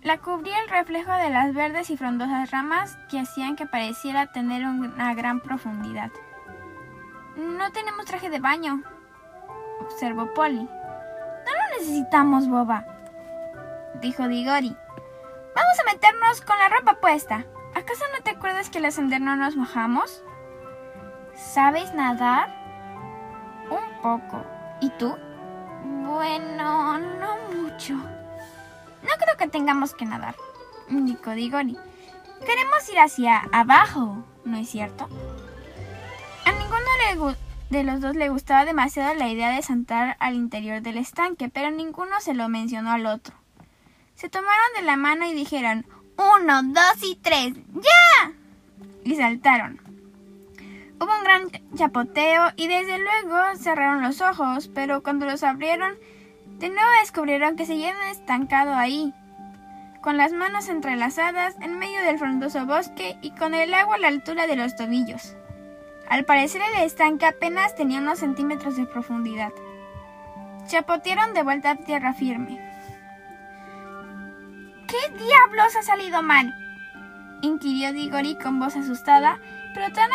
la cubría el reflejo de las verdes y frondosas ramas que hacían que pareciera tener una gran profundidad. No tenemos traje de baño, observó Polly necesitamos, boba, dijo Digori. Vamos a meternos con la ropa puesta. ¿Acaso no te acuerdas que al ascender no nos mojamos? ¿Sabes nadar? Un poco. ¿Y tú? Bueno, no mucho. No creo que tengamos que nadar, indicó Digori. Queremos ir hacia abajo, ¿no es cierto? A ninguno de los dos le gustaba demasiado la idea de saltar al interior del estanque, pero ninguno se lo mencionó al otro. Se tomaron de la mano y dijeron, uno, dos y tres, ¡ya! Y saltaron. Hubo un gran chapoteo y desde luego cerraron los ojos, pero cuando los abrieron, de nuevo descubrieron que se seguían estancado ahí, con las manos entrelazadas en medio del frondoso bosque y con el agua a la altura de los tobillos. Al parecer el estanque apenas tenía unos centímetros de profundidad. Chapotearon de vuelta a tierra firme. ¿Qué diablos ha salido mal? inquirió Digori con voz asustada, pero tan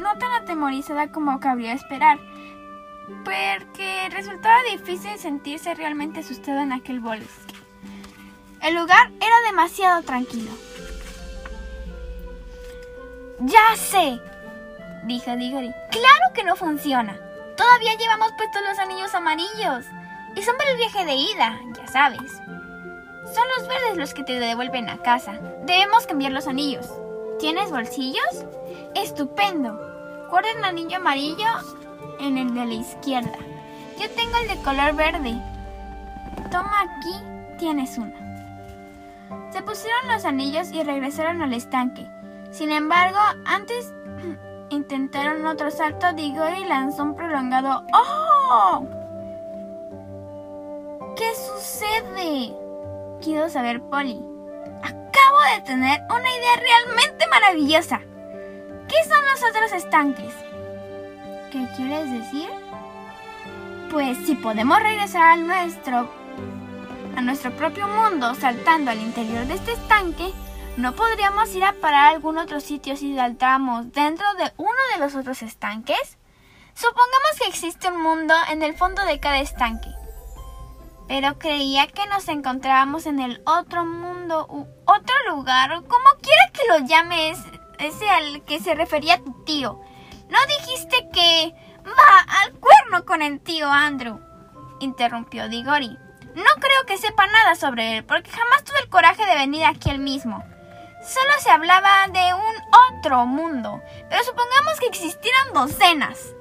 no tan atemorizada como cabría esperar, porque resultaba difícil sentirse realmente asustado en aquel bosque. El lugar era demasiado tranquilo. Ya sé, dijo Digori. Claro que no funciona. Todavía llevamos puestos los anillos amarillos. Y son para el viaje de ida, ya sabes. Son los verdes los que te devuelven a casa. Debemos cambiar los anillos. ¿Tienes bolsillos? Estupendo. Guarda el anillo amarillo en el de la izquierda. Yo tengo el de color verde. Toma aquí, tienes uno. Se pusieron los anillos y regresaron al estanque. Sin embargo, antes [clears throat] intentaron otro salto, Digori lanzó un prolongado ¡Oh! ¿Qué sucede? Quiero saber Polly. Acabo de tener una idea realmente maravillosa. ¿Qué son los otros estanques? ¿Qué quieres decir? Pues si podemos regresar a nuestro a nuestro propio mundo saltando al interior de este estanque, ¿no podríamos ir a parar a algún otro sitio si saltamos dentro de uno de los otros estanques? Supongamos que existe un mundo en el fondo de cada estanque. Pero creía que nos encontrábamos en el otro mundo u otro lugar, o como quiera que lo llames, ese al que se refería tu tío. ¿No dijiste que va al cuerno con el tío Andrew? interrumpió Digori. No creo que sepa nada sobre él, porque jamás tuve el coraje de venir aquí él mismo. Solo se hablaba de un otro mundo, pero supongamos que existieran docenas.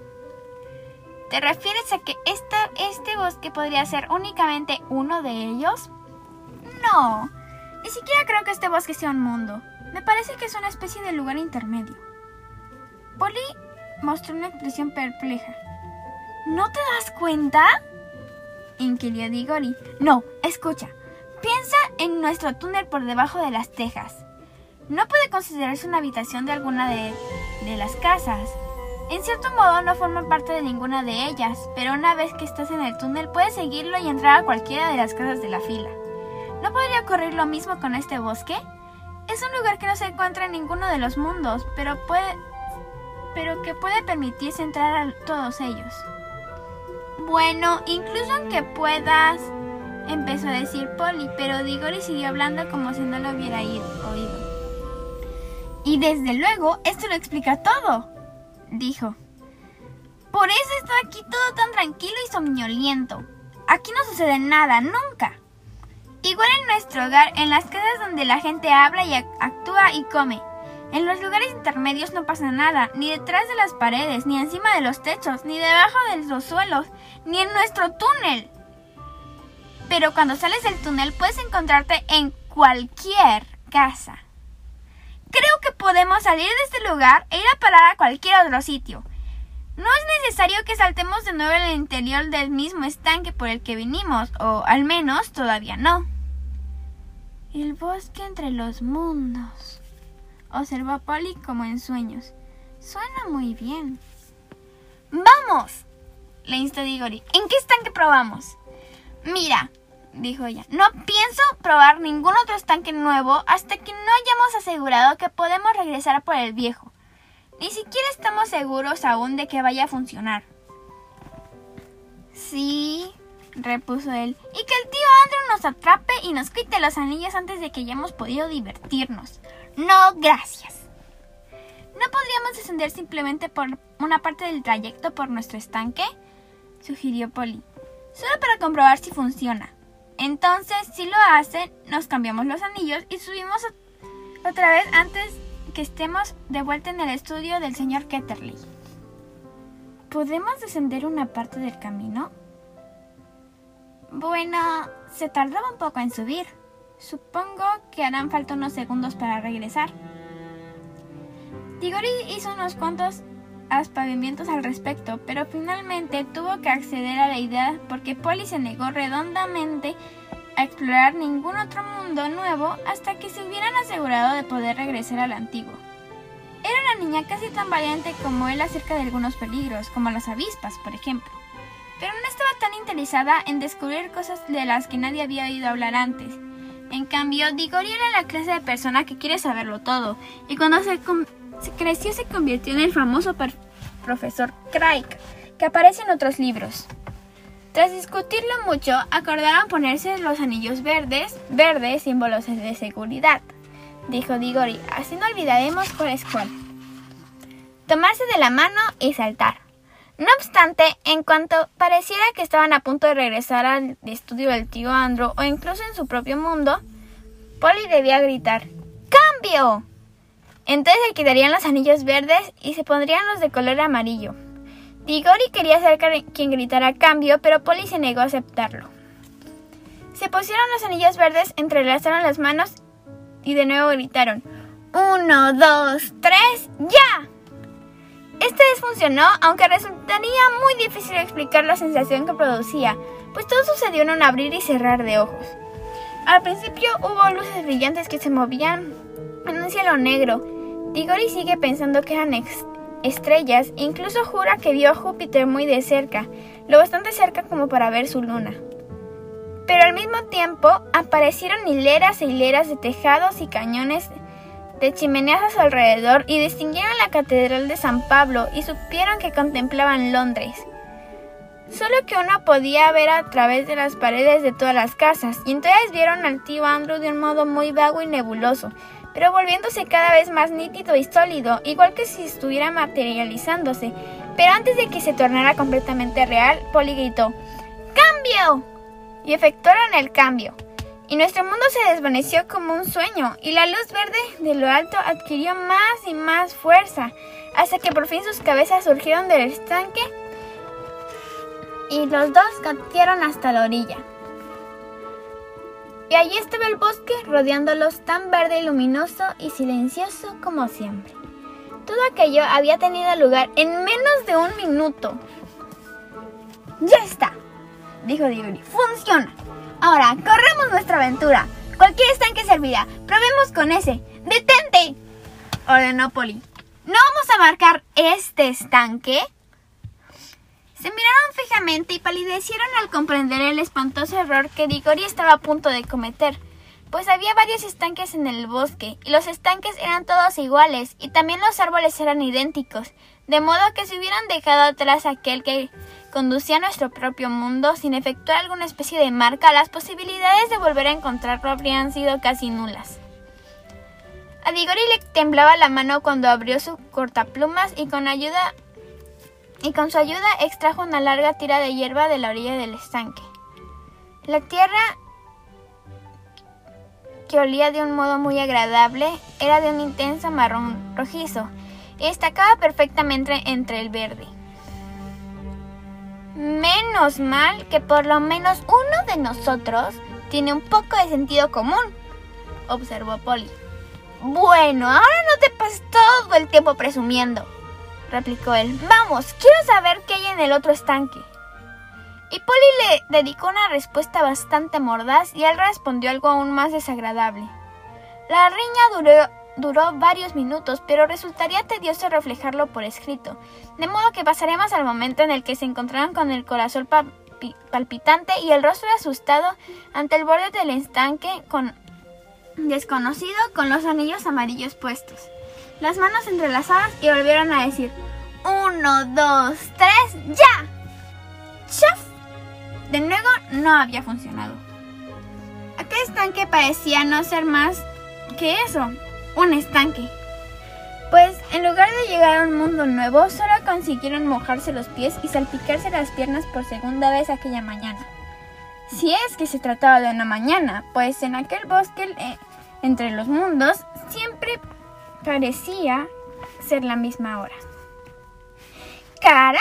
¿Te refieres a que esta, este bosque podría ser únicamente uno de ellos? No, ni siquiera creo que este bosque sea un mundo. Me parece que es una especie de lugar intermedio. Polly mostró una expresión perpleja. ¿No te das cuenta? inquirió Digori. No, escucha. Piensa en nuestro túnel por debajo de las tejas. No puede considerarse una habitación de alguna de, de las casas. En cierto modo no forma parte de ninguna de ellas, pero una vez que estás en el túnel puedes seguirlo y entrar a cualquiera de las casas de la fila. ¿No podría ocurrir lo mismo con este bosque? Es un lugar que no se encuentra en ninguno de los mundos, pero puede pero que puede permitirse entrar a todos ellos. Bueno, incluso aunque puedas, empezó a decir Polly, pero Digori siguió hablando como si no lo hubiera oído. Y desde luego, esto lo explica todo, dijo. Por eso está aquí todo tan tranquilo y somnoliento. Aquí no sucede nada, nunca. Igual en nuestro hogar, en las casas donde la gente habla y actúa y come. En los lugares intermedios no pasa nada, ni detrás de las paredes, ni encima de los techos, ni debajo de los suelos, ni en nuestro túnel. Pero cuando sales del túnel puedes encontrarte en cualquier casa. Creo que podemos salir de este lugar e ir a parar a cualquier otro sitio. No es necesario que saltemos de nuevo al interior del mismo estanque por el que vinimos, o al menos todavía no. El bosque entre los mundos observó Polly como en sueños. Suena muy bien. ¡Vamos! le instó Digori. ¿En qué estanque probamos? Mira, dijo ella, no pienso probar ningún otro estanque nuevo hasta que no hayamos asegurado que podemos regresar por el viejo. Ni siquiera estamos seguros aún de que vaya a funcionar. Sí, repuso él, y que el tío Andrew nos atrape y nos quite los anillos antes de que hayamos podido divertirnos. No, gracias. ¿No podríamos descender simplemente por una parte del trayecto por nuestro estanque? sugirió Polly. Solo para comprobar si funciona. Entonces, si lo hacen, nos cambiamos los anillos y subimos otra vez antes que estemos de vuelta en el estudio del señor Ketterley. ¿Podemos descender una parte del camino? Bueno, se tardaba un poco en subir. Supongo que harán falta unos segundos para regresar. Tigori hizo unos cuantos aspavientos al respecto, pero finalmente tuvo que acceder a la idea porque Polly se negó redondamente a explorar ningún otro mundo nuevo hasta que se hubieran asegurado de poder regresar al antiguo. Era una niña casi tan valiente como él acerca de algunos peligros, como las avispas, por ejemplo, pero no estaba tan interesada en descubrir cosas de las que nadie había oído hablar antes. En cambio, Digori era la clase de persona que quiere saberlo todo, y cuando se, creció se convirtió en el famoso profesor Craig, que aparece en otros libros. Tras discutirlo mucho, acordaron ponerse los anillos verdes, verdes símbolos de seguridad, dijo Digori, así no olvidaremos cuál es cuál. Tomarse de la mano y saltar. No obstante, en cuanto pareciera que estaban a punto de regresar al estudio del tío Andrew o incluso en su propio mundo, Polly debía gritar ¡Cambio! Entonces se quitarían los anillos verdes y se pondrían los de color amarillo. Digori quería ser quien gritara cambio, pero Polly se negó a aceptarlo. Se pusieron los anillos verdes, entrelazaron las manos y de nuevo gritaron ¡Uno, dos, tres, ya! Esta vez funcionó, aunque resultaría muy difícil explicar la sensación que producía, pues todo sucedió en un abrir y cerrar de ojos. Al principio hubo luces brillantes que se movían en un cielo negro. Digori sigue pensando que eran estrellas, incluso jura que vio a Júpiter muy de cerca, lo bastante cerca como para ver su luna. Pero al mismo tiempo aparecieron hileras e hileras de tejados y cañones de chimeneas a su alrededor y distinguieron la Catedral de San Pablo y supieron que contemplaban Londres. Solo que uno podía ver a través de las paredes de todas las casas, y entonces vieron al tío Andrew de un modo muy vago y nebuloso, pero volviéndose cada vez más nítido y sólido, igual que si estuviera materializándose. Pero antes de que se tornara completamente real, Polly gritó ¡Cambio! y efectuaron el cambio y nuestro mundo se desvaneció como un sueño, y la luz verde de lo alto adquirió más y más fuerza, hasta que por fin sus cabezas surgieron del estanque y los dos gatearon hasta la orilla. Y allí estaba el bosque rodeándolos tan verde y luminoso y silencioso como siempre. Todo aquello había tenido lugar en menos de un minuto. ¡Ya está! dijo Digori. ¡Funciona! Ahora, corremos nuestra aventura. Cualquier estanque servirá. Probemos con ese. ¡Detente! ordenó Polly. ¿No vamos a marcar este estanque? Se miraron fijamente y palidecieron al comprender el espantoso error que Digori estaba a punto de cometer, pues había varios estanques en el bosque, y los estanques eran todos iguales, y también los árboles eran idénticos, de modo que si hubieran dejado atrás aquel que conducía a nuestro propio mundo sin efectuar alguna especie de marca, las posibilidades de volver a encontrarlo habrían sido casi nulas. A Digori le temblaba la mano cuando abrió su cortaplumas y con ayuda y con su ayuda extrajo una larga tira de hierba de la orilla del estanque. La tierra que olía de un modo muy agradable era de un intenso marrón rojizo y destacaba perfectamente entre el verde. Menos mal que por lo menos uno de nosotros tiene un poco de sentido común, observó Polly. Bueno, ahora no te pases todo el tiempo presumiendo, replicó él. Vamos, quiero saber qué hay en el otro estanque. Y Polly le dedicó una respuesta bastante mordaz y él respondió algo aún más desagradable. La riña duró varios minutos, pero resultaría tedioso reflejarlo por escrito, de modo que pasaremos al momento en el que se encontraron con el corazón palpitante y el rostro asustado ante el borde del estanque con desconocido con los anillos amarillos puestos, las manos entrelazadas y volvieron a decir uno, dos, tres, ya. ¡Chaf! de nuevo no había funcionado. Aquel estanque parecía no ser más que eso, un estanque. Pues en lugar de llegar a un mundo nuevo, solo consiguieron mojarse los pies y salpicarse las piernas por segunda vez aquella mañana. Si es que se trataba de una mañana, pues en aquel bosque eh, entre los mundos siempre parecía ser la misma hora. ¡Caray!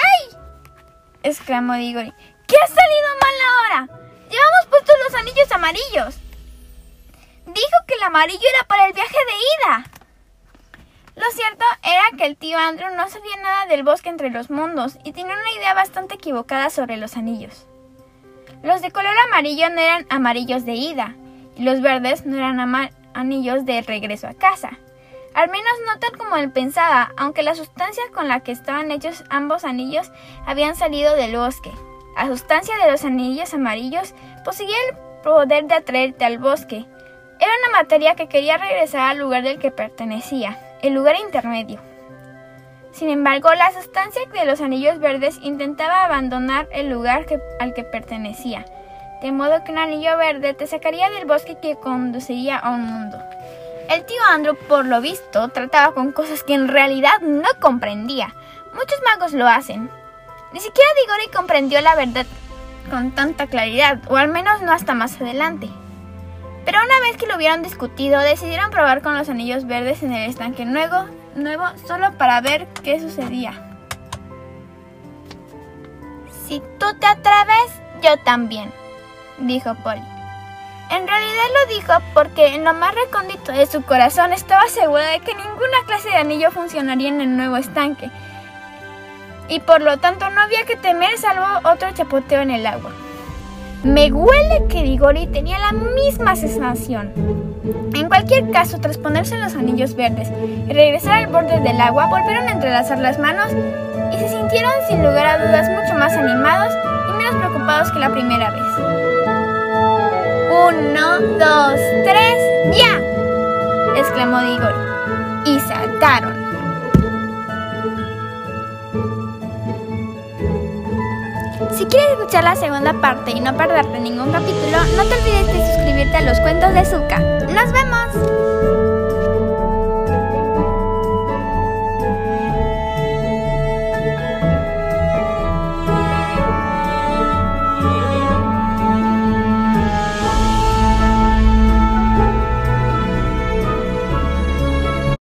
exclamó Digori. ¿Qué ha salido mal ahora? Llevamos puestos los anillos amarillos. Dijo que el amarillo era para el viaje de ida. Lo cierto era que el tío Andrew no sabía nada del bosque entre los mundos y tenía una idea bastante equivocada sobre los anillos. Los de color amarillo no eran amarillos de ida y los verdes no eran anillos de regreso a casa. Al menos no tal como él pensaba, aunque la sustancia con la que estaban hechos ambos anillos habían salido del bosque. La sustancia de los anillos amarillos poseía el poder de atraerte al bosque. Era una materia que quería regresar al lugar del que pertenecía el lugar intermedio. Sin embargo, la sustancia de los anillos verdes intentaba abandonar el lugar al que pertenecía, de modo que un anillo verde te sacaría del bosque que conduciría a un mundo. El tío Andrew, por lo visto, trataba con cosas que en realidad no comprendía. Muchos magos lo hacen. Ni siquiera Digori comprendió la verdad con tanta claridad, o al menos no hasta más adelante. Pero una vez que lo hubieron discutido, decidieron probar con los anillos verdes en el estanque nuevo, nuevo solo para ver qué sucedía. Si tú te atreves, yo también, dijo Polly. En realidad lo dijo porque en lo más recóndito de su corazón estaba segura de que ninguna clase de anillo funcionaría en el nuevo estanque. Y por lo tanto no había que temer salvo otro chapoteo en el agua. Me huele que Digori tenía la misma sensación. En cualquier caso, tras ponerse los anillos verdes y regresar al borde del agua, volvieron a entrelazar las manos y se sintieron sin lugar a dudas mucho más animados y menos preocupados que la primera vez. Uno, dos, tres, ¡ya! exclamó Digori. Y saltaron. Si quieres escuchar la segunda parte y no perderte ningún capítulo, no te olvides de suscribirte a los cuentos de Zuka. ¡Nos vemos!